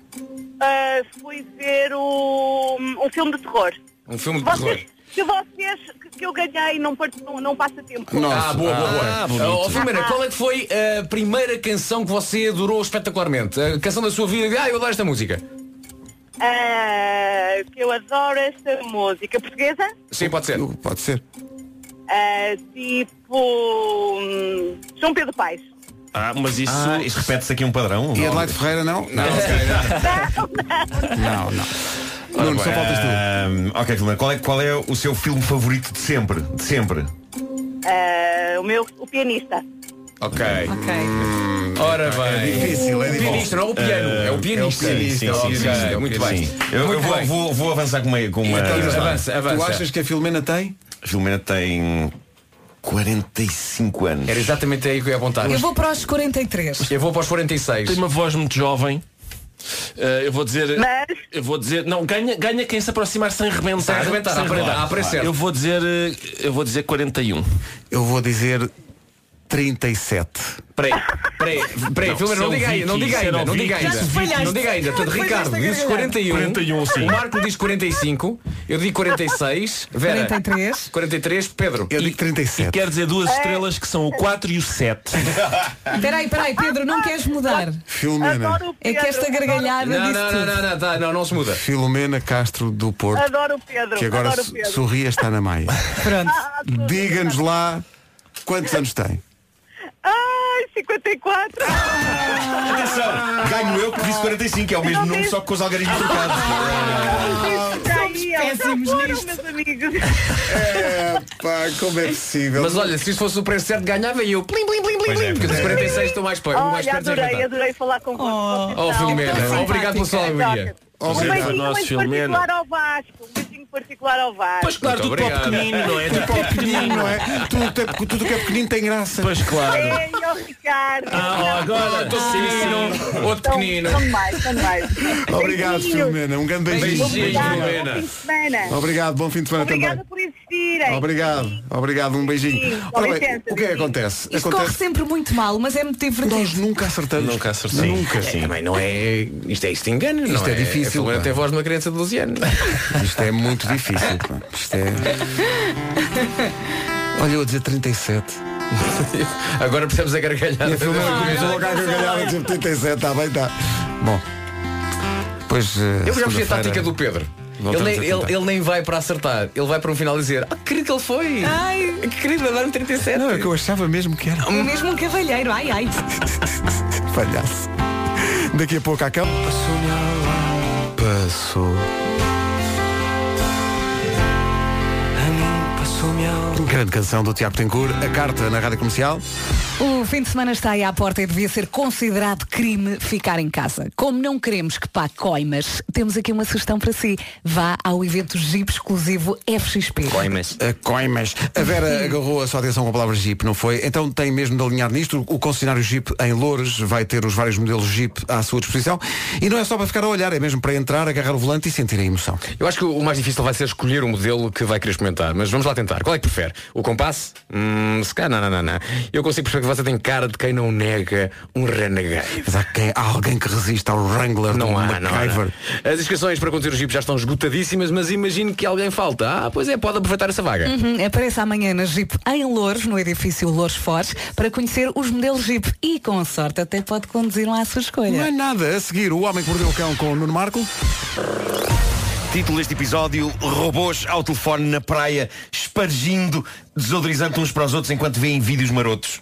ah, fui ver o, um filme de terror. Um filme de terror. Vocês, que vocês, que, que eu ganhei não, não, não passa tempo. Nossa. Ah, boa, boa, boa. Ah, bonito. Ó, Filomena, qual é que foi a primeira canção que você adorou espetacularmente? A canção da sua vida? Ah, eu adoro esta música. Ah, que eu adoro esta música portuguesa. Sim, pode ser. Pode ser. Ah, tipo. hum, João Pedro Paes. Ah, mas isso... Ah, isto repete-se aqui um padrão? E Adelaide Ferreira não? Não, não, não. Nuno, só faltas tu. Ahm, ok, Filomena, qual é, qual é o seu filme favorito de sempre? De sempre? Ah, o meu, o pianista. Ok. Ok. Ora bem. É difícil, é O difícil. pianista, não é o piano, é o pianista. Sim, sim, sim, Ok, sim, sim, muito sim. bem. Eu, Muito eu vou, bem. vou- vou avançar com uma. Com uma Então, avança, Tu avança. achas que a Filomena tem? A Filomena tem 45 anos. Era exatamente aí que eu ia apontar. Eu vou para os 43. Eu vou para os 46. Tem uma voz muito jovem. Eh, eu vou dizer. Mas- Eu vou dizer. Não, ganha, ganha quem se aproximar sem rebentar. Sem arrebentar, Sem a aparelhar, rebentar. a aparecer. Eu vou dizer. eh, Eu vou dizer 41. Eu vou dizer 37. Peraí, peraí, peraí, Não, Filomena, não diga ainda, não diga ainda, não diga ainda. Não diga ainda. Portanto, Ricardo desta diz gargalhada. 41. 41, sim. O Marco diz 45. Eu digo 46. Vera. 43. 43. Pedro. Eu digo 37. E quer dizer duas estrelas que são o 4 e o 7. Peraí, peraí, Pedro, não queres mudar? Filomena. É que esta gargalhada Não, disse não, não, não, não, tá, não, não se muda. Filomena Castro do Porto, Adoro o Pedro. que agora sorria está na maia. Pronto. Ah, Diga-nos lá quantos anos tem. Ai, 54. Atenção, ganho eu que disse 45, que é o mesmo disse. só que com os algarismos trocados. Somos péssimos nisto. meus amigos. É, pá, como é possível? Mas olha, se isto fosse o preço certo, ganhava e eu. Plim, plim, plim, plim, é, plim. Porque é. 46, estou mais, pe- mais Olha, perto de adorei, adorei falar com vocês. Oh, Filomena, obrigado pela sua alegria. Um Obrigado, beijinho nosso muito Filomena. particular ao Vasco. Beijinho particular ao Vasco. Pois claro, Muito tudo para o obrigado. pequenino, não é? Tudo para o pequenino, não é? Tudo, tudo que é pequenino tem graça. Pois claro. Ei, ó Ricardo. Ah, agora Estou pequenino, outro São- pequenino. São demais. Obrigado. Filomena. Um grande beijinho. Beijinho, Filomena. bom fim de semana. Obrigado, bom fim de semana Obrigada também. por existirem. Obrigado, obrigado, um beijinho. Sim, Ora bem, licença, o que é que acontece? Isto corre acontece sempre muito mal, mas é muito nós divertido. nunca acertamos. Nunca acertamos. Nunca. É, também não é. Isto é isto engana, não Isto é difícil, A Filomena pá. tem a voz de uma criança de 12 anos. Isto é muito difícil. pá. Isto é. Olha, eu a dizer 37. Agora percebes a gargalhada. E a Filomena começou logo a gargalhar a dizer 37, está bem, está. Bom. Pois. eh, Eu já percebi a tática do Pedro. Ele nem, ele, ele nem vai para acertar. Ele vai para um final dizer Ah, que querido que ele foi. Ai, Que querido, dar-me 37. Não, é que eu achava mesmo que era o mesmo um cavalheiro. Ai, ai. palhaço. Daqui a pouco acaba. Passou. Grande canção do Tiago Tencourt, a carta na rádio comercial. O fim de semana está aí à porta e devia ser considerado crime ficar em casa. Como não queremos que pague coimas, temos aqui uma sugestão para si. Vá ao evento Jeep exclusivo FXP. Coimas. A coimas. A Vera agarrou a sua atenção com a palavra Jeep, não foi? Então tem mesmo de alinhar nisto. O concessionário Jeep em Loures vai ter os vários modelos Jeep à sua disposição. E não é só para ficar a olhar, é mesmo para entrar, agarrar o volante e sentir a emoção. Eu acho que o mais difícil vai ser escolher o modelo que vai querer experimentar, mas vamos lá tentar. Qual é que prefere? O compasso? Hum, se calhar, não, não, não, não. Eu consigo perceber que você tem cara de quem não nega um renegade. Mas há, quem, há alguém que resiste ao Wrangler Não do há, não há. MacGyver. As inscrições para conduzir o Jeep já estão esgotadíssimas, mas imagino que alguém falta. Ah, pois é, pode aproveitar essa vaga. Uhum, apareça amanhã na Jeep em Louros, no edifício Louros Fortes, para conhecer os modelos Jeep e, com sorte, até pode conduzir um à sua escolha. Não é nada. A seguir, o Homem que Mordeu o Cão com o Nuno Marco. Título deste episódio: Robôs ao telefone na praia, espargindo desodorizante uns para os outros enquanto veem vídeos marotos.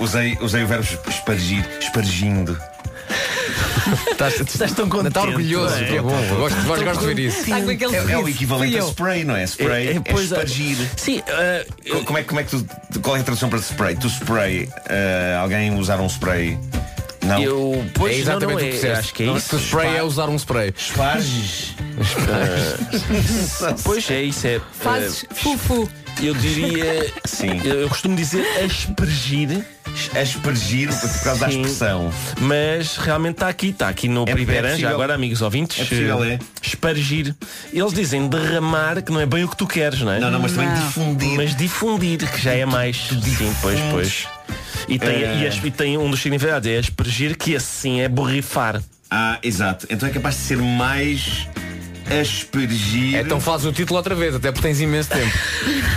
Usei, usei o verbo espargir, espargindo. Estás, Estás tão contente. Está orgulhoso, é? é bom. Eu Gosto, gosto, gosto de ver isso. Está com aquele É, é o equivalente a spray, não é? Spray É, é, é, pois é. espargir. Sim, Co- Como é, como é que tu. Qual é a tradução para spray? Tu spray. eh, alguém usar um spray? Não. eu. Pois, é exatamente não, não, o que é, disseste. acho que é Não, isso. spray é usar um spray. Esparges. Pois é, isso é. Fazes eh, fufu. eu diria. Sim. Eu, eu costumo dizer aspergir. Aspergir por causa da Sim. expressão. Mas realmente está aqui, está aqui no É- Primeira, é agora, amigos ouvintes. É possível, eh, é. Espargir. Eles dizem derramar, que não é bem o que tu queres, não é? Não, não, mas também Não. difundir. Mas difundir, que já é mais. Sim, pois, pois. E tem, Eh. e, as- e tem um dos significados, é aspergir, que assim é borrifar. Ah, exato. Então é capaz de ser mais aspergir. Então faz o título outra vez, até porque tens imenso tempo.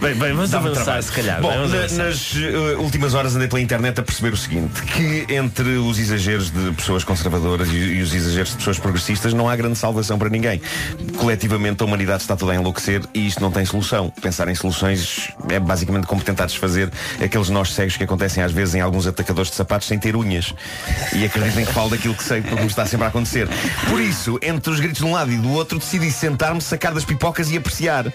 Bem, bem, vamos Dá-me avançar, trabalho. se calhar. Bom, na- nas eh, últimas horas andei pela internet a perceber o seguinte: que entre os exageros de pessoas conservadoras e, e os exageros de pessoas progressistas não há grande salvação para ninguém. Coletivamente a humanidade está toda a enlouquecer e isto não tem solução. Pensar em soluções é basicamente como tentar desfazer aqueles nós cegos que acontecem às vezes em alguns atacadores de sapatos sem ter unhas. E acreditem que falo daquilo que sei, porque me está sempre a acontecer. Por isso, entre os gritos de um lado e do outro, decidi sentar-me, sacar das pipocas e apreciar.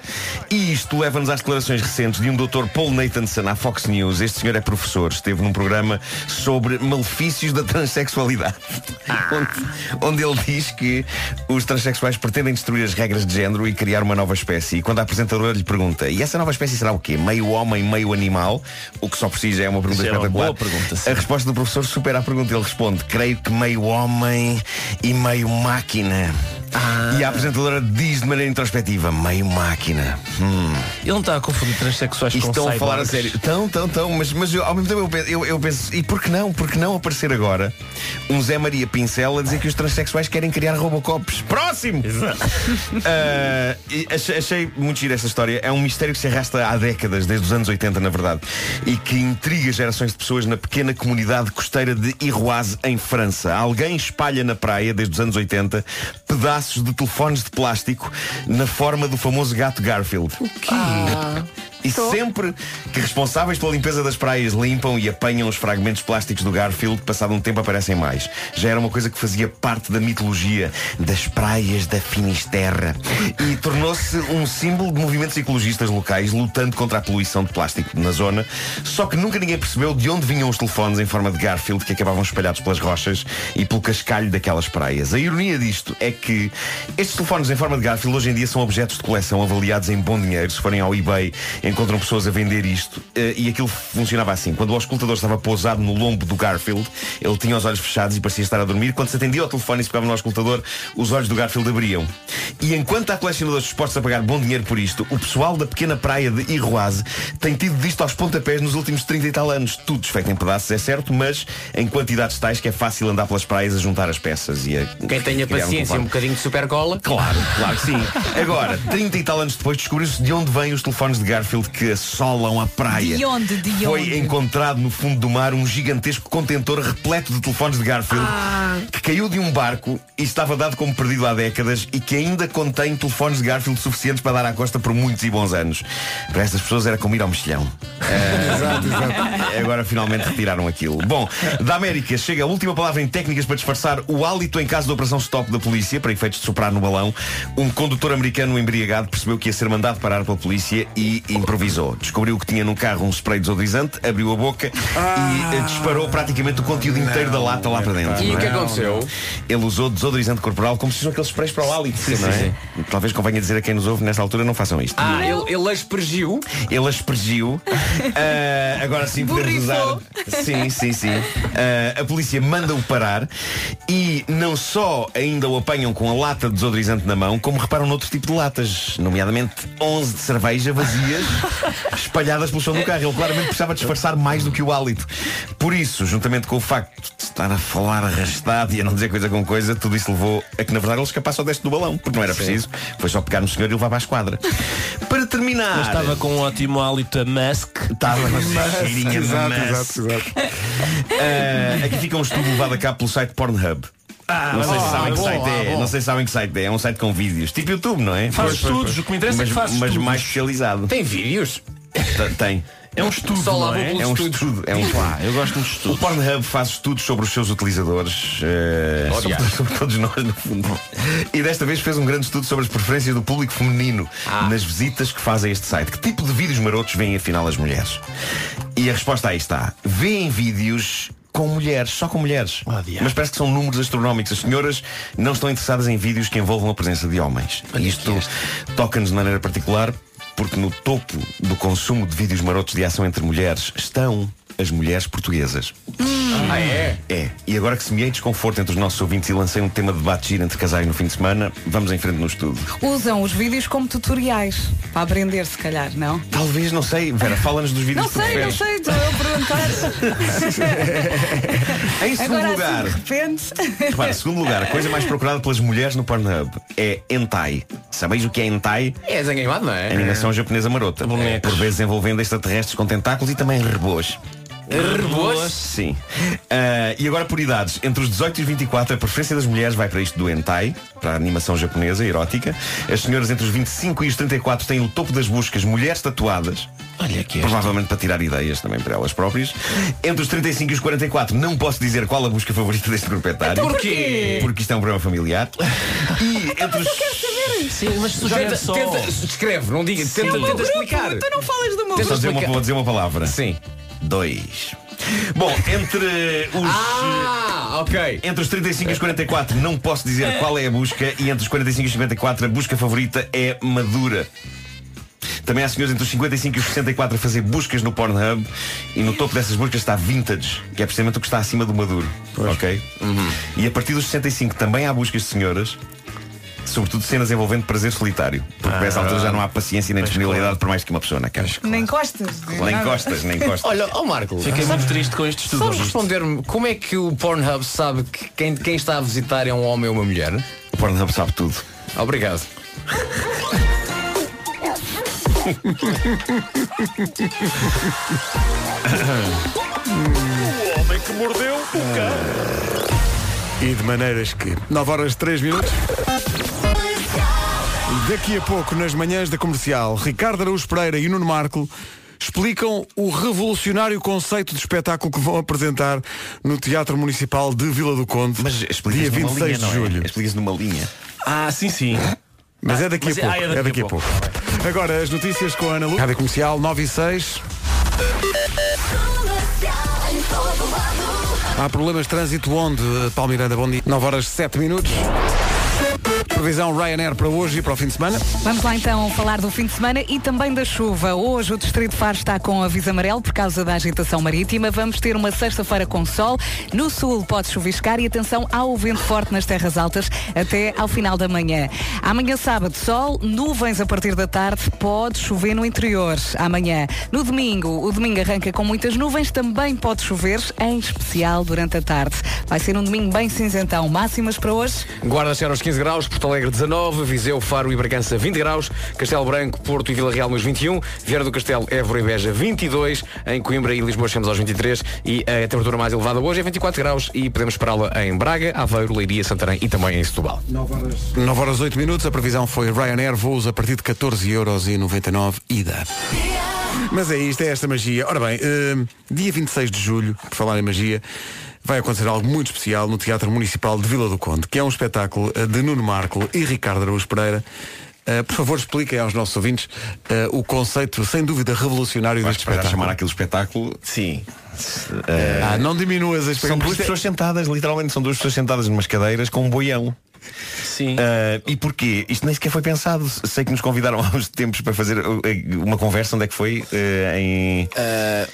E isto leva-nos às declarações recentes de um Dr. Paul Nathanson à Fox News. Este senhor é professor, esteve num programa sobre malefícios da transexualidade. Onde, onde ele diz que os transexuais pretendem destruir as regras de género e criar uma nova espécie. E quando a apresentadora lhe pergunta, e essa nova espécie será o quê? Meio homem, meio animal? O que só já é uma pergunta Já é uma espetacular. boa pergunta. A resposta do professor supera a pergunta. Ele responde, creio que meio homem e meio máquina. Ah. E a apresentadora diz de maneira introspectiva, meio máquina. Hum. Ele não está a confundir transexuais E com estão a falar a sério. Estão, estão, estão, mas, mas eu, ao mesmo tempo eu penso, eu, eu penso, e por que não? Por que não aparecer agora um Zé Maria Pincel a dizer que os transexuais querem criar Robocops? Próximo! E achei, achei muito giro esta história. É um mistério que se arrasta há décadas, desde os anos 80, na verdade, e que intriga gerações de pessoas na pequena comunidade costeira de Iroise, em França. Alguém espalha na praia, desde os anos 80, pedaços de telefones de plástico na forma do famoso gato Garfield. O quê? E sempre que responsáveis pela limpeza das praias limpam e apanham os fragmentos plásticos do Garfield, passado um tempo aparecem mais. Já era uma coisa que fazia parte da mitologia das praias da Finisterra. E tornou-se um símbolo de movimentos ecologistas locais lutando contra a poluição de plástico na zona. Só que nunca ninguém percebeu de onde vinham os telefones em forma de Garfield que acabavam espalhados pelas rochas e pelo cascalho daquelas praias. A ironia disto é que estes telefones em forma de Garfield hoje em dia são objetos de coleção avaliados em bom dinheiro. Se forem ao eBay, encontram pessoas a vender isto. Eh, E aquilo funcionava assim. Quando o auscultador estava pousado no lombo do Garfield, ele tinha os olhos fechados e parecia estar a dormir. Quando se atendia ao telefone e se pegava no auscultador, os olhos do Garfield abriam. E enquanto há colecionadores dispostos a pagar bom dinheiro por isto, o pessoal da pequena praia de Iroise tem tido disto aos pontapés nos últimos 30 e tal anos. Tudo desfeito em pedaços, é certo, mas em quantidades tais que é fácil andar pelas praias a juntar as peças e a Quem tenha um paciência, telefone. um bocadinho de super cola. Claro, claro que sim. Agora, 30 e tal anos depois, descobriu-se de onde vêm os telefones de Garfield Garfield que assolam a praia. De onde? De Foi onde? encontrado no fundo do mar um gigantesco contentor repleto de telefones de Garfield Ah. que caiu de um barco e estava dado como perdido há décadas e que ainda contém telefones de Garfield suficientes para dar à costa por muitos e bons anos. Para estas pessoas era como ir ao mexilhão. Eh, Agora finalmente retiraram aquilo. Bom, da América chega a última palavra em técnicas para disfarçar o hálito em caso de operação stop da polícia, para efeitos de soprar no balão. Um condutor americano embriagado percebeu que ia ser mandado parar pela polícia e improvisou. Descobriu que tinha no carro um spray desodorizante, abriu a boca e eh, disparou praticamente o conteúdo inteiro da lata lá para dentro. E o não que é? aconteceu? Ele usou desodorizante corporal como se fossem aqueles sprays para o hálito. Sim, não sim, é? Talvez convenha dizer a quem nos ouve nesta altura não façam isto. Ah, ele, ele aspergiu. Ele aspergiu. Ah, agora sim podemos usar. Sim, sim, sim. Ah, a polícia manda-o parar e não só ainda o apanham com a lata de desodorizante na mão, como reparam noutro tipo de latas, nomeadamente 11 de cerveja vazias espalhadas pelo chão do carro. Ele claramente precisava disfarçar mais do que o hálito. Por isso, juntamente com o facto de estar a falar arrastado e a não dizer coisa com coisa, tudo isso levou a que na verdade ele escapasse ao deste do balão, porque não era preciso. Foi só pegar no senhor e levar para a esquadra. Para terminar. Mas estava com um ótimo hálito a musk. Estava uma cheirinha de Exato, musk. exato, exato. Ah, aqui fica um estudo levado a cabo pelo site Pornhub. Ah, não sei se sabem que site é. Não sei se sabem que site é. É um site com vídeos. Tipo YouTube, não é? Faz estudos, o que me interessa é mas, que faz Mas estudos. mais especializado. Tem vídeos? T- Tem. É um estudo, Só lá é? É um estudos. estudo. É um Pá, eu gosto de O estudos. Pornhub faz estudos sobre os seus utilizadores, Oh, sobre, sobre todos nós, no fundo. E desta vez fez um grande estudo sobre as preferências do público feminino Ah. nas visitas que faz a este site. Que tipo de vídeos marotos veem afinal as mulheres? E a resposta aí está. Vêem vídeos com mulheres, só com mulheres. Oh. Mas parece que são números astronómicos. As senhoras não estão interessadas em vídeos que envolvam a presença de homens. E isto toca-nos de maneira particular porque no topo do consumo de vídeos marotos de ação entre mulheres estão as mulheres portuguesas. Ah, é? É, e agora que semeei desconforto entre os nossos ouvintes e lancei um tema de debate entre casais no fim de semana, vamos em frente no estudo. Usam os vídeos como tutoriais. Para aprender, se calhar, não? Talvez, não sei, Vera, fala-nos dos vídeos Não sei, não sei, estou a perguntar. Em segundo Agora lugar, assim, de repente. repara, segundo lugar, a coisa mais procurada pelas mulheres no Pornhub é hentai. Sabeis o que é hentai? É desenho animado, não é? Animação japonesa marota. Bonecos. Por vezes envolvendo extraterrestres com tentáculos e também rebôs. Rebôs? Sim. Ah, e agora por idades, entre os 18 e os 24, a preferência das mulheres vai para isto do hentai, para a animação japonesa, erótica. As senhoras entre os 25 e os 34 têm o topo das buscas mulheres tatuadas. Olha que Provavelmente para tirar ideias também para elas próprias. Entre os 35 e os 44, não posso dizer qual a busca favorita deste grupo etário. Então porquê? Porque isto é um programa familiar. E entre os. Sim, mas Tenta, sugere só. tenta, escreve, não diga, tenta, tenta explicar. Tu não falas do meu grupo. dizer uma, vou dizer uma palavra. Sim. Dois. Bom, entre os. Ah, ok. Entre os 35 e os 44 não posso dizer qual é a busca e entre os 45 e os 54 a busca favorita é madura. Também há senhores entre os 55 e os 64 a fazer buscas no Pornhub e no topo dessas buscas está vintage, que é precisamente o que está acima do maduro. Ok? E a partir dos 65 também há buscas de senhoras, sobretudo cenas envolvendo prazer solitário. Porque a essa altura já não há paciência nem disponibilidade para mais que uma pessoa na cama. Nem costas. Nem costas, nem costas. Olha, ó Marco, Fiquei muito triste com este estudo. sabes responder-me como é que o Pornhub sabe que quem, quem está a visitar é um homem ou uma mulher? O Pornhub sabe tudo. Obrigado. E de maneiras que. 9 horas 3 minutos. Daqui a pouco, nas manhãs da comercial, Ricardo Araújo Pereira e Nuno Marco explicam o revolucionário conceito de espetáculo que vão apresentar no Teatro Municipal de Vila do Conde, Mas dia explica-se numa 26 linha, de é? julho. Explica-se numa linha. Ah, sim, sim. Mas é daqui Mas a é- pouco. ah, é daqui a pouco. Agora, as notícias com a Ana Lu. Rádio Comercial 9 e 6. Há problemas de trânsito onde, Palmiranda, bom dia. 9 horas 7 minutos. Previsão Ryanair para hoje e para o fim de semana. Vamos lá então falar do fim de semana e também da chuva. Hoje o Distrito de Faro está com aviso amarelo por causa da agitação marítima. Vamos ter uma sexta-feira com sol. No sul pode chuviscar e atenção ao vento forte nas terras altas até ao final da manhã. Amanhã sábado sol, nuvens a partir da tarde, pode chover no interior. Amanhã. No domingo, o domingo arranca com muitas nuvens, também pode chover, em especial durante a tarde. Vai ser um domingo bem cinzentão. Máximas para hoje? Guarda chegar aos 15 graus, Porto Alegre 19, Viseu, Faro e Bragança 20 graus, Castelo Branco, Porto e Vila Real nos 21, Vieira do Castelo, Évora e Beja 22, em Coimbra e Lisboa chegamos aos 23 e a temperatura mais elevada hoje é 24 graus e podemos esperá-la em Braga, Aveiro, Leiria, Santarém e também em Setúbal. 9 horas 8 minutos, a previsão foi Ryanair, voos a partir de 14,99€ ida. Mas é isto, é esta magia. Ora bem, eh, dia 26 de julho, por falar em magia, vai acontecer algo muito especial no Teatro Municipal de Vila do Conde, que é um espetáculo eh, de Nuno Marco e Ricardo Araújo Pereira. Eh, por favor, expliquem aos nossos ouvintes eh, o conceito, sem dúvida, revolucionário Vais deste para espetáculo. chamar aquele espetáculo. Sim. Ah, não diminuas as São duas pessoas sentadas, literalmente são duas pessoas sentadas numas cadeiras com um boião. Sim. e porquê? Isto nem sequer foi pensado. Sei que nos convidaram há uns tempos para fazer uh, uma conversa. Onde é que foi? Uh, em...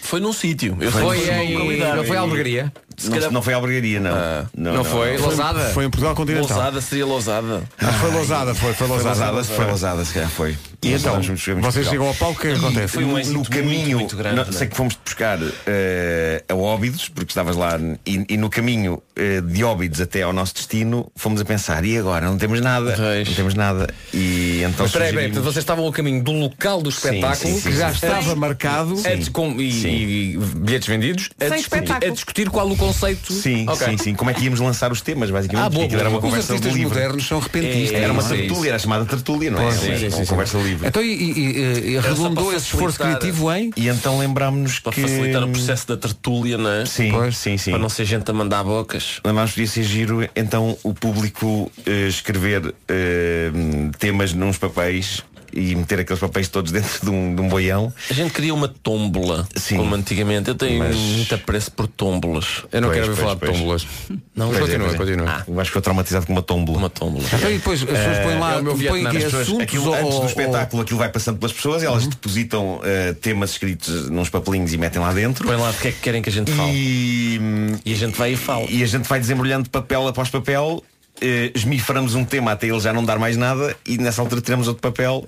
foi num sítio. Eu Foi que em- não foi Albergaria? Se Não, calhar- não foi a albergaria, não. Não foi? Lousada? Foi em Portugal Continental. Lousada seria Lousada. Mas foi Lousada, foi, foi Foi Lousada. Lousada, foi Lousada, se calhar foi. E então, vamos vocês Portugal. chegam ao palco, o que é que E acontece? Foi no, um no muito, caminho, muito grande, não, é? sei que fomos buscar eh, a Óbidos, porque estavas lá, e, e no caminho eh, de Óbidos até ao nosso destino, fomos a pensar, e agora? Não temos nada. Não temos nada. E então Mas sugerimos- portanto, vocês estavam ao caminho do local do espetáculo sim, sim, que já sim. estava Sim. marcado Sim. com- e, e bilhetes vendidos a Sem discutir, espetáculo. a discutir qual o conceito. Sim, Ok. sim, sim. Como é que íamos lançar os temas, basicamente? Ah, aquilo era uma conversa Os artistas modernos são repentistas. Era uma é tertúlia, era chamada tertúlia, não é? Sim, sim, sim, sim, sim. conversa livre. Então, e, e, e arredondou esse esforço criativo em? E então lembrámos-nos Para que... facilitar o processo da tertúlia, não é? Sim, sim, sim. Para não ser gente a mandar bocas. Lembrámos que podia ser giro então o público eh, escrever eh, temas nos papéis e meter aqueles papéis todos dentro de um, de um boião. A gente queria uma tómbola, Sim. como antigamente. Eu tenho Mas- muito apreço por tómbolas. Eu não Pois, quero ouvir falar pois. de tómbolas. Não, Pois é, continua, pois é. continua. Ah, eu acho que foi traumatizado com uma tómbola. Uma tómbola. Então, e depois as pessoas põem lá, é o meu põem Vietnã. pessoas- assuntos aquilo, ou- antes do ou- espetáculo aquilo vai passando pelas pessoas e elas depositam eh, temas escritos nos papelinhos e metem lá dentro. Põe lá o que é que querem que a gente fale. E, E a gente vai e fala. e a gente vai desembrulhando papel após papel, eh, esmiframos um tema até ele já não dar mais nada e nessa altura tiramos outro papel.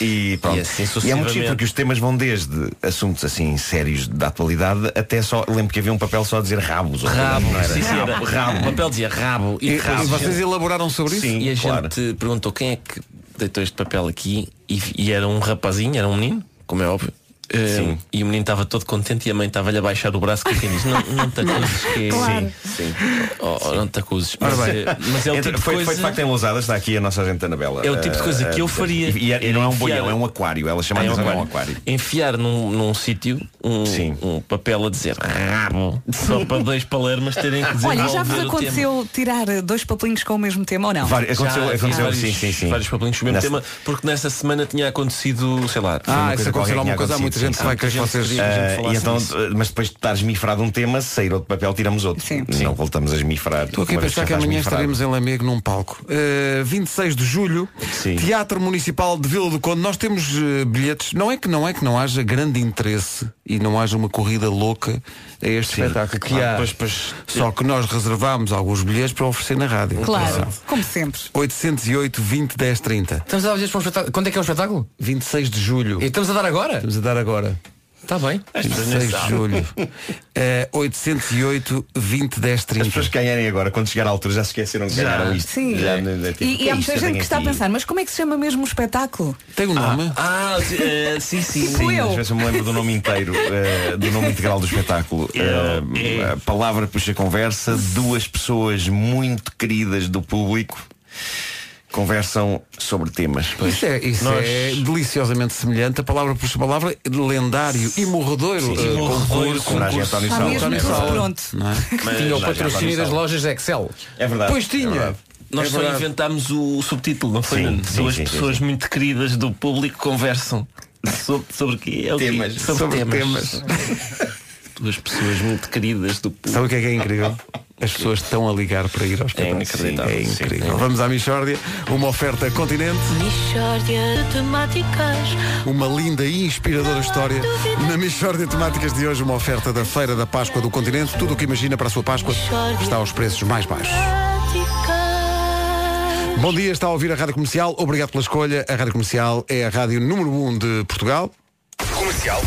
E pronto. E assim E é muito giro porque os temas vão desde assuntos assim sérios da atualidade até só. Lembro que havia um papel só a dizer rabos. Rabo, não era? sim, sim, era, Rabo, O rabo. papel dizia rabo e, E, rabo. e vocês elaboraram sobre isso? Sim, E a claro. gente perguntou quem é que deitou este papel aqui e, e era um rapazinho, era um menino, como é óbvio. Sim. e o menino estava todo contente e a mãe estava-lhe a baixar o braço que quem diz, não, não te acuses que Sim, sim. Oh, oh, não te acuses. Mas, eh, mas é o tipo de foi, coisa foi de facto em Lousada, está aqui a nossa agente Anabela. É o tipo de coisa que eu faria. E, e- e não é um Enfiar- boião, é um aquário. Ela chama É a um atenção, é um aquário. aquário. Enfiar num, num sítio um, Sim. um papel a dizer rabo só para dois palermas terem que dizer Olha, já vos aconteceu tirar eh, dois papelinhos com o mesmo tema ou não? Vários- aconteceu, Já aconteceu vários, sim, sim, sim. vários papelinhos com o mesmo Nessa- tema, porque nessa semana tinha acontecido, sei lá, Ah, aconteceu alguma coisa, há tinha muita gente que vai querer que vocês- que então, eh, mas depois de estar esmifrado um tema, sair outro papel, tiramos outro. Sim. Não voltamos a esmifrar. Estou aqui a pensar que amanhã estaremos em Lamego num palco. Uh, 26 de julho, Sim. Teatro Municipal de Vila do Conde. Nós temos uh, bilhetes. Não é que não é que não haja grande interesse e não haja uma corrida louca a este Sim. espetáculo que há. pois, pois, Só que nós reservámos alguns bilhetes para oferecer na rádio. Claro, como sempre. 808 20 10 30. Estamos a dar bilhetes para um espetáculo. Quando é que é o espetáculo? 26 de julho. E estamos a dar agora? Estamos a dar agora. Está bem. 26 de julho. Uh, 808 20 10 As 30. pessoas que ganharem agora, quando chegar à altura, já se esqueceram que Já. ganharam isto. Sim. Já, é tipo, E, e é há muita gente que está a aqui? pensar, mas como é que se chama mesmo o espetáculo? Tem um nome? Ah, eh, sim, sim. Tipo Sim, eu. às vezes eu me lembro do nome inteiro, eh, do nome integral do espetáculo. É. a palavra puxa conversa, duas pessoas muito queridas do público conversam sobre temas. Isso, é, isso Nós- é deliciosamente semelhante a palavra por palavra lendário e morredouro. Sim, uh, morredouro, homenagem a tudo Sala. pronto. Não é? Mas- Tinha o patrocínio das lojas Excel. É verdade. Pois tinha. É verdade. Nós É só verdade. inventámos o subtítulo, não foi? Sim, Duas sim, pessoas sim. muito queridas do público conversam sobre, sobre? É o quê? Temas. Sobre, Sobre temas. temas. Duas pessoas muito queridas do público. Sabe o que é que é incrível? As pessoas estão a ligar para ir ao espetáculo. inacreditável, É sim. incrível. Vamos à Michórdia, uma oferta continente, Mixórdia de temáticas. uma linda e inspiradora história. Na Michórdia Temáticas de hoje, uma oferta da Feira da Páscoa do Continente. Tudo o que imagina para a sua Páscoa está aos preços mais baixos. Bom dia, está a ouvir a Rádio Comercial. Obrigado pela escolha. A Rádio Comercial é a rádio número 1 um de Portugal. Comercial.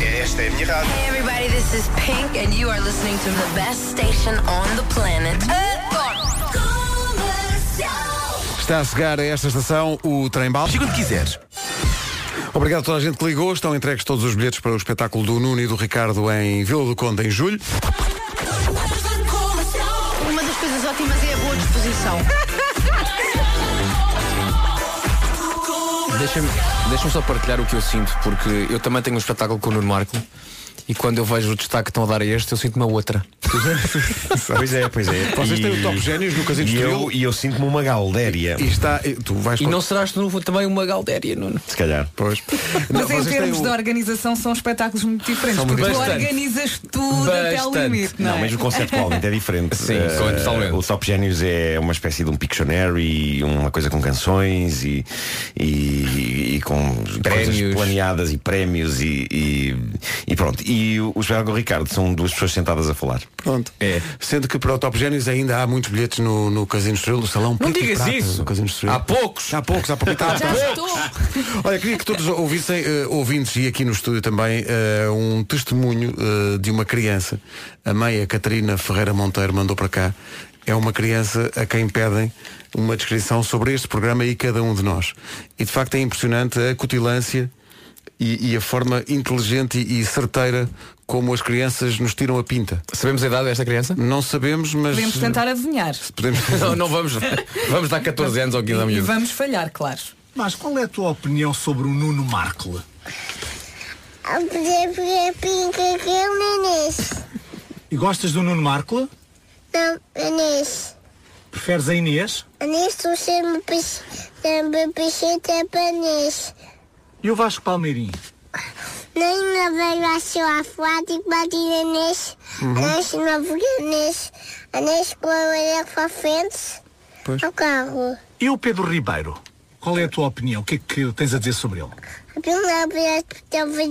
Esta é a minha rádio. Hey everybody, this is Pink and you are listening to the best station on the planet. Está a chegar a esta estação o trem bal. Quando quiseres. Obrigado a toda a gente que ligou. Estão entregues todos os bilhetes para o espetáculo do Nuno e do Ricardo em Vila do Conde em julho. Uma das coisas ótimas é a boa disposição. Deixa-me deixa só partilhar o que eu sinto, porque eu também tenho um espetáculo com o Nuno Marco e quando eu vejo o destaque que estão a dar a este, eu sinto uma outra. Pois é, pois é. Vocês têm E- o Top Génios no Casino e eu, e eu sinto-me uma galdéria. E está. Tu vais E não serás tu também uma galdéria, Nuno? Se calhar. Pois. Mas em termos de organização são espetáculos muito diferentes, São porque tu organizas tudo até ao limite, não, Não, é? mas o conceptualmente é diferente. Sim, totalmente. O Top Genius é uma espécie de um Pictionary, uma coisa com canções e, e, e com Prémios. coisas planeadas e prémios e, e, e pronto. E o, do Ricardo são duas pessoas sentadas a falar. Pronto. É. Sendo que para o Top Génios ainda há muitos bilhetes no, no Casino Estoril, no salão Não digas Prata isso. Casino. Há poucos. Há poucos, há poucos. Já Há estou. Olha, queria que todos ouvissem, eh, ouvintes e aqui no estúdio também, eh, um testemunho eh, de uma criança. A mãe, a Catarina Ferreira Monteiro, mandou para cá. É uma criança a quem pedem uma descrição sobre este programa e cada um de nós. E de facto é impressionante a cutilância e, e a forma inteligente e, e certeira como as crianças nos tiram a pinta. Sabemos a idade desta criança? Não sabemos, mas. Podemos tentar adivinhar. Podemos... não, não vamos. Vamos dar 14 anos ou 15 a E miúdo. vamos falhar, claro. Mas qual é a tua opinião sobre o Nuno Markle? É. E gostas do Nuno Markle? Não, Inês. Preferes a Inês? Inês, tu sempre piscita para Inês. E o Vasco Palmeirinho? Nem na velha achou a foto e bati na Inês. Uhum. Inês. Inês com a orelha para frente. Ao carro. E o Pedro Ribeiro? Qual é a tua opinião? O que é que tens a dizer sobre ele? A primeira vez que eu fui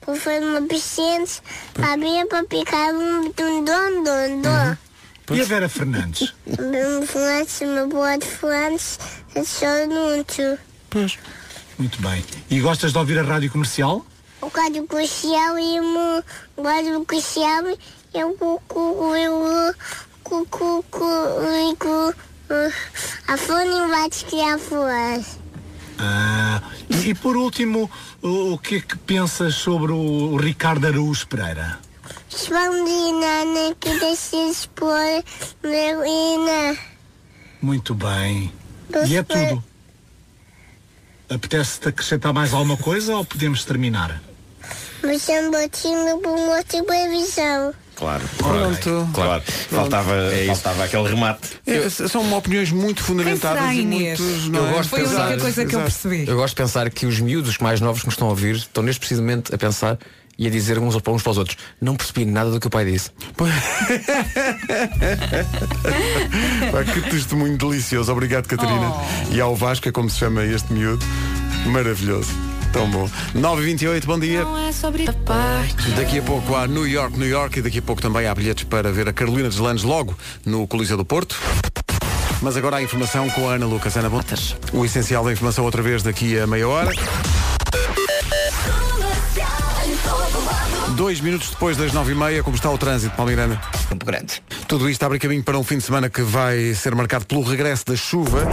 para fazer uma piscina, abria para picar um dom, dom, dom, dom. E a Vera Fernandes? Um fulante, uma boa de fulantes, achou muito. Pois. Muito bem. E gostas de ouvir a rádio comercial? O quadro crucial e o quadro crucial e o cucu, eu cucu, cucu, a fone vai criar flores. Ah, e, por último, o, o que é que pensas sobre o, Ricardo Araújo Pereira? Expandina que decides por Melina. Muito bem. E é tudo. Apetece-te acrescentar mais alguma coisa ou podemos terminar? Mas eu botinho por uma supervisão. Claro. Pronto. Claro. Faltava, faltava aquele remate. É, são opiniões muito fundamentadas será, e muitos, não Eu é? gosto de Foi a única pensar, coisa que eu Exato. percebi. eu gosto de pensar que os miúdos mais novos que me estão a ouvir estão neste precisamente a pensar e a dizer uns para uns para os outros. Não percebi nada do que o pai disse. Pá, que testemunho delicioso. Obrigado, Catarina. E ao Vasco, é como se chama este miúdo. Maravilhoso. Tão bom. 9h28, bom dia. Não é sobre a parte. Daqui a pouco há New York, New York e daqui a pouco também há bilhetes para ver a Carolina Deslandes logo no Coliseu do Porto. Mas agora a informação com a Ana Lucas. Ana Botas. O essencial da informação outra vez daqui a meia hora. Dois minutos depois das nove e meia, como está o trânsito, Palmeirana? Campo Grande. Tudo isto abre caminho para um fim de semana que vai ser marcado pelo regresso da chuva.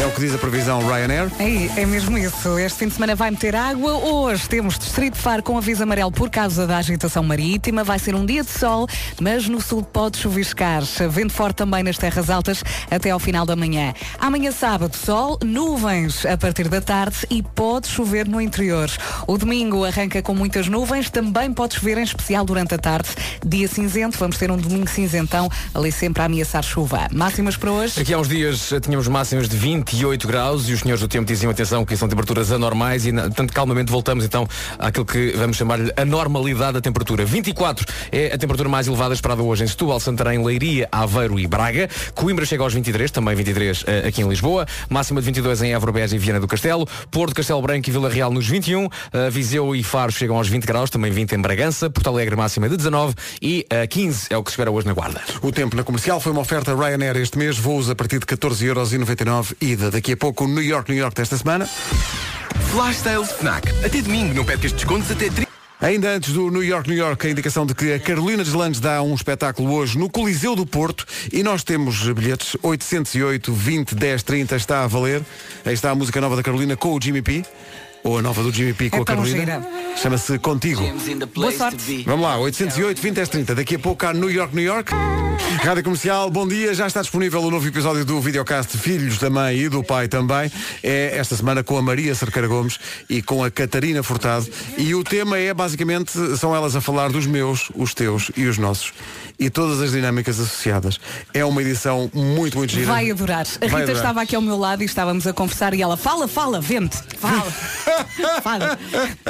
É o que diz a previsão Ryanair. É, é mesmo isso. Este fim de semana vai meter água. Hoje temos Distrito de Faro com aviso amarelo por causa da agitação marítima. Vai ser um dia de sol, mas no sul pode chuviscar. Vento forte também nas terras altas até ao final da manhã. Amanhã sábado, sol, nuvens a partir da tarde e pode chover no interior. O domingo arranca com muitas nuvens, também pode chover em especial durante a tarde. Dia cinzento, vamos ter um domingo cinzentão, ali sempre a ameaçar chuva. Máximas para hoje? Aqui há uns dias eh, tínhamos máximas de 28 graus e os senhores do tempo diziam atenção que são temperaturas anormais e portanto calmamente voltamos então àquilo que vamos chamar-lhe a normalidade da temperatura. 24 é a temperatura mais elevada esperada hoje em Setúbal, Santarém, Leiria, Aveiro e Braga. Coimbra chega aos 23, também 23 eh, aqui em Lisboa. Máxima de 22 em Évora, Beja e Viana do Castelo. Porto, Castelo Branco e Vila Real nos 21. Eh, Viseu e Faro chegam aos 20 graus, também 20 em Bragança. Porto Alegre máxima de 19 e eh, 15 é o que se espera hoje na Guarda. O tempo na comercial foi uma oferta Ryanair este mês, voos a partir de 14,99€ Daqui a pouco o New York, New York desta semana. Flash Sales FNAC. Até domingo não percas descontos até 30. Ainda antes do New York, New York, a indicação de que a Carolina Deslandes dá um espetáculo hoje no Coliseu do Porto e nós temos bilhetes 808 20 10 30 está a valer. Aí está a música nova da Carolina com o Jimmy P. Ou a nova do Jimmy P com É a tão Carolina. gira. Chama-se Contigo. Boa sorte. Vamos lá, 808 20 10 30. Daqui a pouco há New York, New York. Rádio Comercial, bom dia. Já está disponível o novo episódio do videocast Filhos da Mãe e do Pai também. É esta semana com a Maria Cerqueira Gomes e com a Catarina Furtado. E o tema é basicamente, são elas a falar dos meus, os teus e os nossos. E todas as dinâmicas associadas. É uma edição muito, muito gira. Vai adorar. A Vai Rita adorar. estava aqui ao meu lado e estávamos a conversar e ela fala, fala, vente, fala, fala,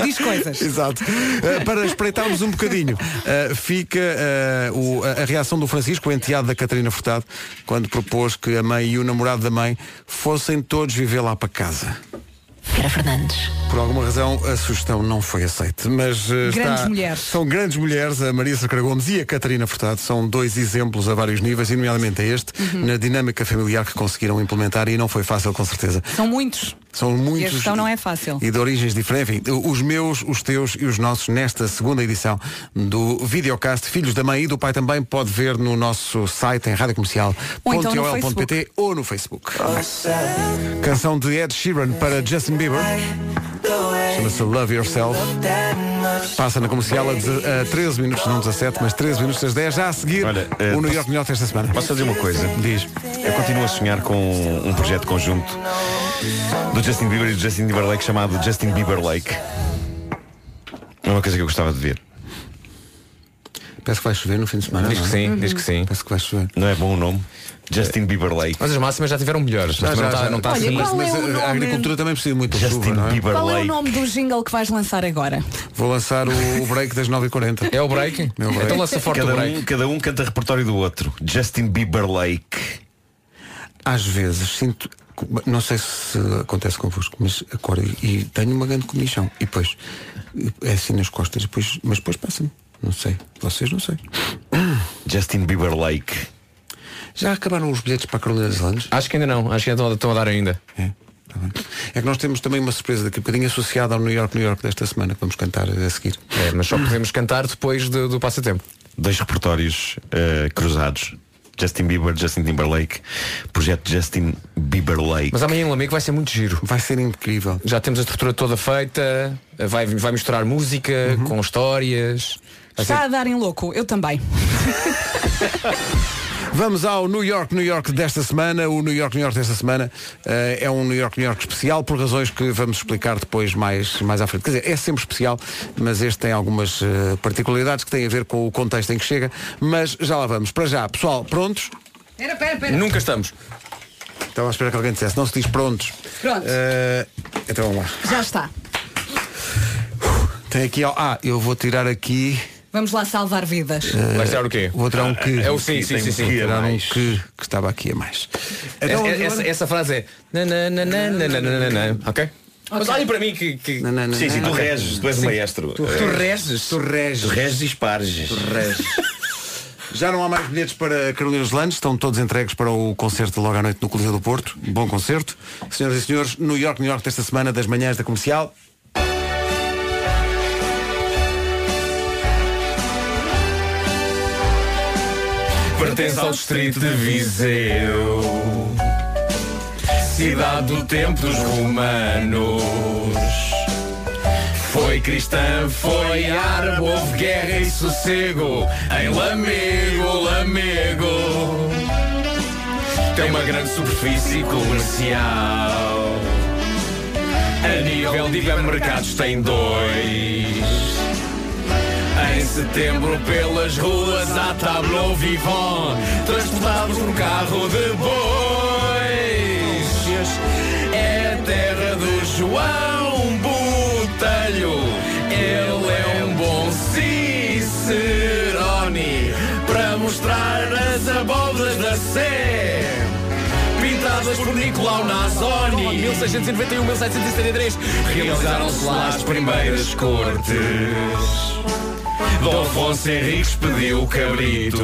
diz coisas. Exato. Uh, para espreitarmos um bocadinho, uh, fica uh, o- a, a reação do Francisco, o enteado da Catarina Furtado, quando propôs que a mãe e o namorado da mãe fossem todos viver lá para casa. Vera Fernandes. Por alguma razão a sugestão não foi aceita. Mas uh, Grandes está- mulheres. São grandes mulheres, a Maria Sacra Gomes e a Catarina Furtado são dois exemplos a vários níveis, e nomeadamente a este, Uhum. na dinâmica familiar que conseguiram implementar e não foi fácil com certeza. São muitos. São E a muitos. gestão não é fácil. E de origens diferentes. Enfim, os meus, os teus e os nossos nesta segunda edição do videocast Filhos da Mãe e do Pai também pode ver no nosso site em Ou então ou no Facebook. Canção de Ed Sheeran para Justin Bieber. Chama-se Love Yourself. Passa na comercial a, a 13 minutos, não 17, mas 13 minutos das 10. Já a seguir, eh, o New York New York esta semana. Posso fazer uma coisa? Diz. Eu continuo a sonhar com um projeto conjunto do Justin Bieber e do Justin Timberlake chamado Justin Bieber Lake. É uma coisa que eu gostava de ver. Parece que vai chover no fim de semana. Diz não que é? sim, diz que sim. Parece que vai chover. Não é bom o nome? Justin Bieber Lake. Mas as máximas já tiveram melhores. Mas Já, já, não está já. não está Olha, assim. qual Mas é nome? a agricultura também precisa muito de chuva, não é? Qual é o nome do jingle que vais lançar agora? Vou lançar o, o break das 9h40. É o break? É o break. Então lança forte cada o break. Um, cada um canta repertório do outro. Justin Bieber Lake. Às vezes sinto, não sei se acontece convosco, mas acordo e tenho uma grande comichão. E depois é assim nas costas, depois, mas depois passa-me. Não sei. Vocês não sei. Justin Bieber Lake. Já acabaram os bilhetes para a Carolina das Landes? Acho que ainda não, acho que ainda estão, estão a dar ainda. É. tá. É que nós temos também uma surpresa daqui a bocadinho associada ao New York, New York desta semana que vamos cantar a seguir. É, mas só podemos cantar depois do, do passatempo. Dois repertórios eh, cruzados. Justin Bieber, Justin Timberlake. Projeto Justin Bieber Lake. Mas amanhã em Lamego vai ser muito giro. Vai ser incrível. Já temos a estrutura toda feita, vai, vai misturar música com histórias. Vai ser- Está a dar em louco, eu também. Vamos ao New York, New York desta semana. O New York, New York desta semana eh, é um New York, New York especial por razões que vamos explicar depois mais, mais à frente. Quer dizer, é sempre especial, mas este tem algumas eh, particularidades que têm a ver com o contexto em que chega. Mas já lá vamos. Para já, pessoal, prontos? Espera, espera, espera. Nunca estamos. Estava a esperar que alguém dissesse. Não se diz prontos. Pronto. Eh, então vamos lá. Já está. Tem aqui. Ah, eu vou tirar aqui. Vamos lá salvar vidas. Uh, Vai tirar o quê? Vou tirar é um que. É o sim, sim, sim. sim, um que, que estava aqui a mais. Então, essa, essa, essa frase é. Nananana, ok? Okay. Mas olhem para mim que. que... Não, não, não, sim, sim, tu okay. reges, tu és sim. maestro. Tu, tu reges, tu reges. Tu reges e esparges. Tu reges. Já não há mais bilhetes para Carolina Landes, estão todos entregues para o concerto logo à noite no Coliseu do Porto. Bom concerto. Senhoras e senhores, New York, New York desta semana, das manhãs da comercial. Pertence ao distrito de Viseu. Cidade do tempo dos romanos. Foi cristã, foi árabe, houve guerra e sossego Em Lamego, Lamego. Tem uma grande superfície comercial. A nível de hipermercados tem dois setembro pelas ruas há tableau vivant Transportados num carro de bois. É a terra do João Botelho. Ele é um bom Cicerone Para mostrar as abóboras da Sé. Pintadas por Nicolau Nazoni. 1691-1773 Realizaram-se lá as primeiras cortes Dom Afonso Henriques pediu cabrito.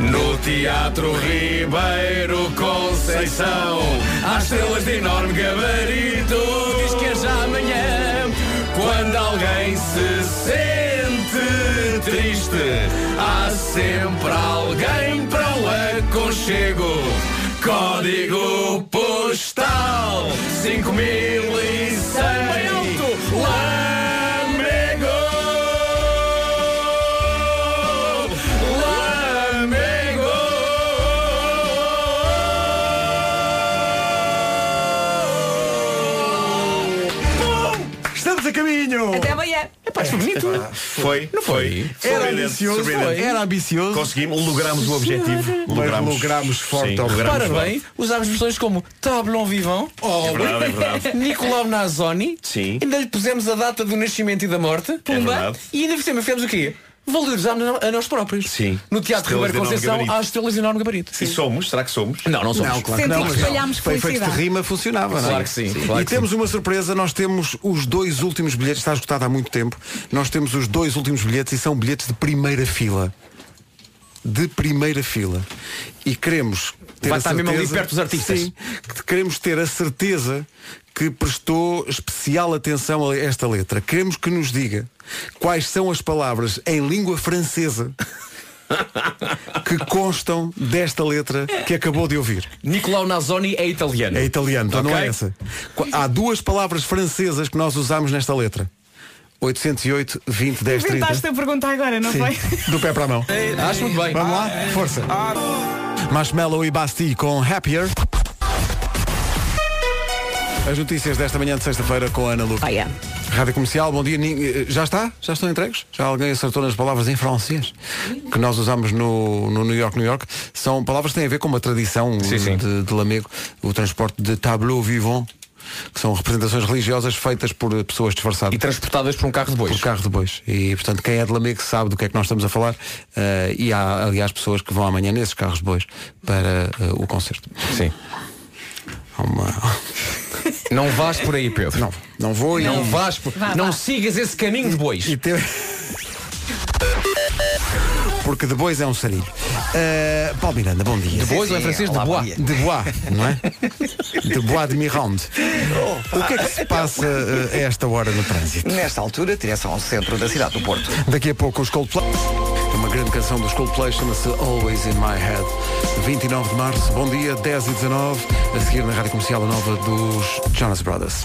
No Teatro Ribeiro Conceição, há estrelas de enorme gabarito. Diz que é já amanhã, quando alguém se sente triste, há sempre alguém para o aconchego. Código postal 5100 Lá Epá, isto foi bonito. Foi, Não foi? Era Surpreendente, ambicioso, surpreendente. era ambicioso. Conseguimos, logramos o objetivo. Mas logramos forte Sim, ao logramos Repara forte. bem, usámos expressões como Tablon Vivant, É verdade, é verdade. Nicolau Nazoni, Sim. ainda lhe pusemos a data do nascimento e da morte, Pumba, verdade. e ainda cima fizemos o quê? Valorizámos a nós próprios. Sim. No Teatro Estrelas Ribeiro Conceição há estrelas de enorme gabarito. E somos? Será que somos? Não, não somos. Não, claro que não. que espalhámos Foi efeito de rima, funcionava, não é? Claro que sim, claro e que temos uma surpresa, nós temos os dois últimos bilhetes, está esgotado há muito tempo. Nós temos os dois últimos bilhetes e são bilhetes de primeira fila. De primeira fila. E queremos ter Vai a estar mesmo ali certeza- perto dos artistas. Sim, que queremos ter a certeza que prestou especial atenção a esta letra. Queremos que nos diga quais são as palavras em língua francesa que constam desta letra que acabou de ouvir. Nicolau Nazoni é italiano. É italiano, então não Ok? é essa. Há duas palavras francesas que nós usamos nesta letra. 808 20 10 30. Inventaste a pergunta agora, não Sim. foi? Do pé para a mão. Acho muito bem. Vamos lá? Força. Marshmallow e Basti com Happier. As notícias desta manhã de sexta-feira com a Ana Lu. Ah, yeah. Rádio Comercial, bom dia. Eh, Já está? Já estão entregues? Já alguém acertou nas palavras em francês? Que nós usamos no, no New York, New York. São palavras que têm a ver com uma tradição Sim, sim. De, de Lamego, o transporte de tableau vivant, que são representações religiosas feitas por pessoas disfarçadas. E transportadas por um carro de bois. Por carro de bois. E, portanto, quem é de Lamego sabe do que é que nós estamos a falar. eh, e há, aliás, pessoas que vão amanhã nesses carros de bois para eh, o concerto. Sim. Uma... Não vás por aí, Pedro. Não, não vou e Não vás por... Vá, Não vá. sigas esse caminho de bois. E te- Porque de bois é um sarilho. Uh, Paulo Miranda, bom dia. De bois ou em francês? De bois. De bois, não é? De bois de Mirande. O que é que se passa uh, a esta hora no trânsito? Nesta altura, direção ao centro da cidade do Porto. Daqui a pouco os Coldplay. Uma grande canção dos Coldplay chama-se Always in My Head. 29 de março, bom dia, 10 e 19. A seguir na rádio comercial a nova dos Jonas Brothers.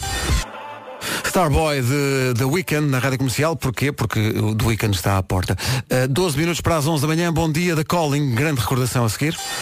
Starboy de The Weekend na rádio comercial, porquê? Porque o The Weekend está à porta. Uh, 12 minutos para as 11 da manhã, bom dia da Calling, grande recordação a seguir.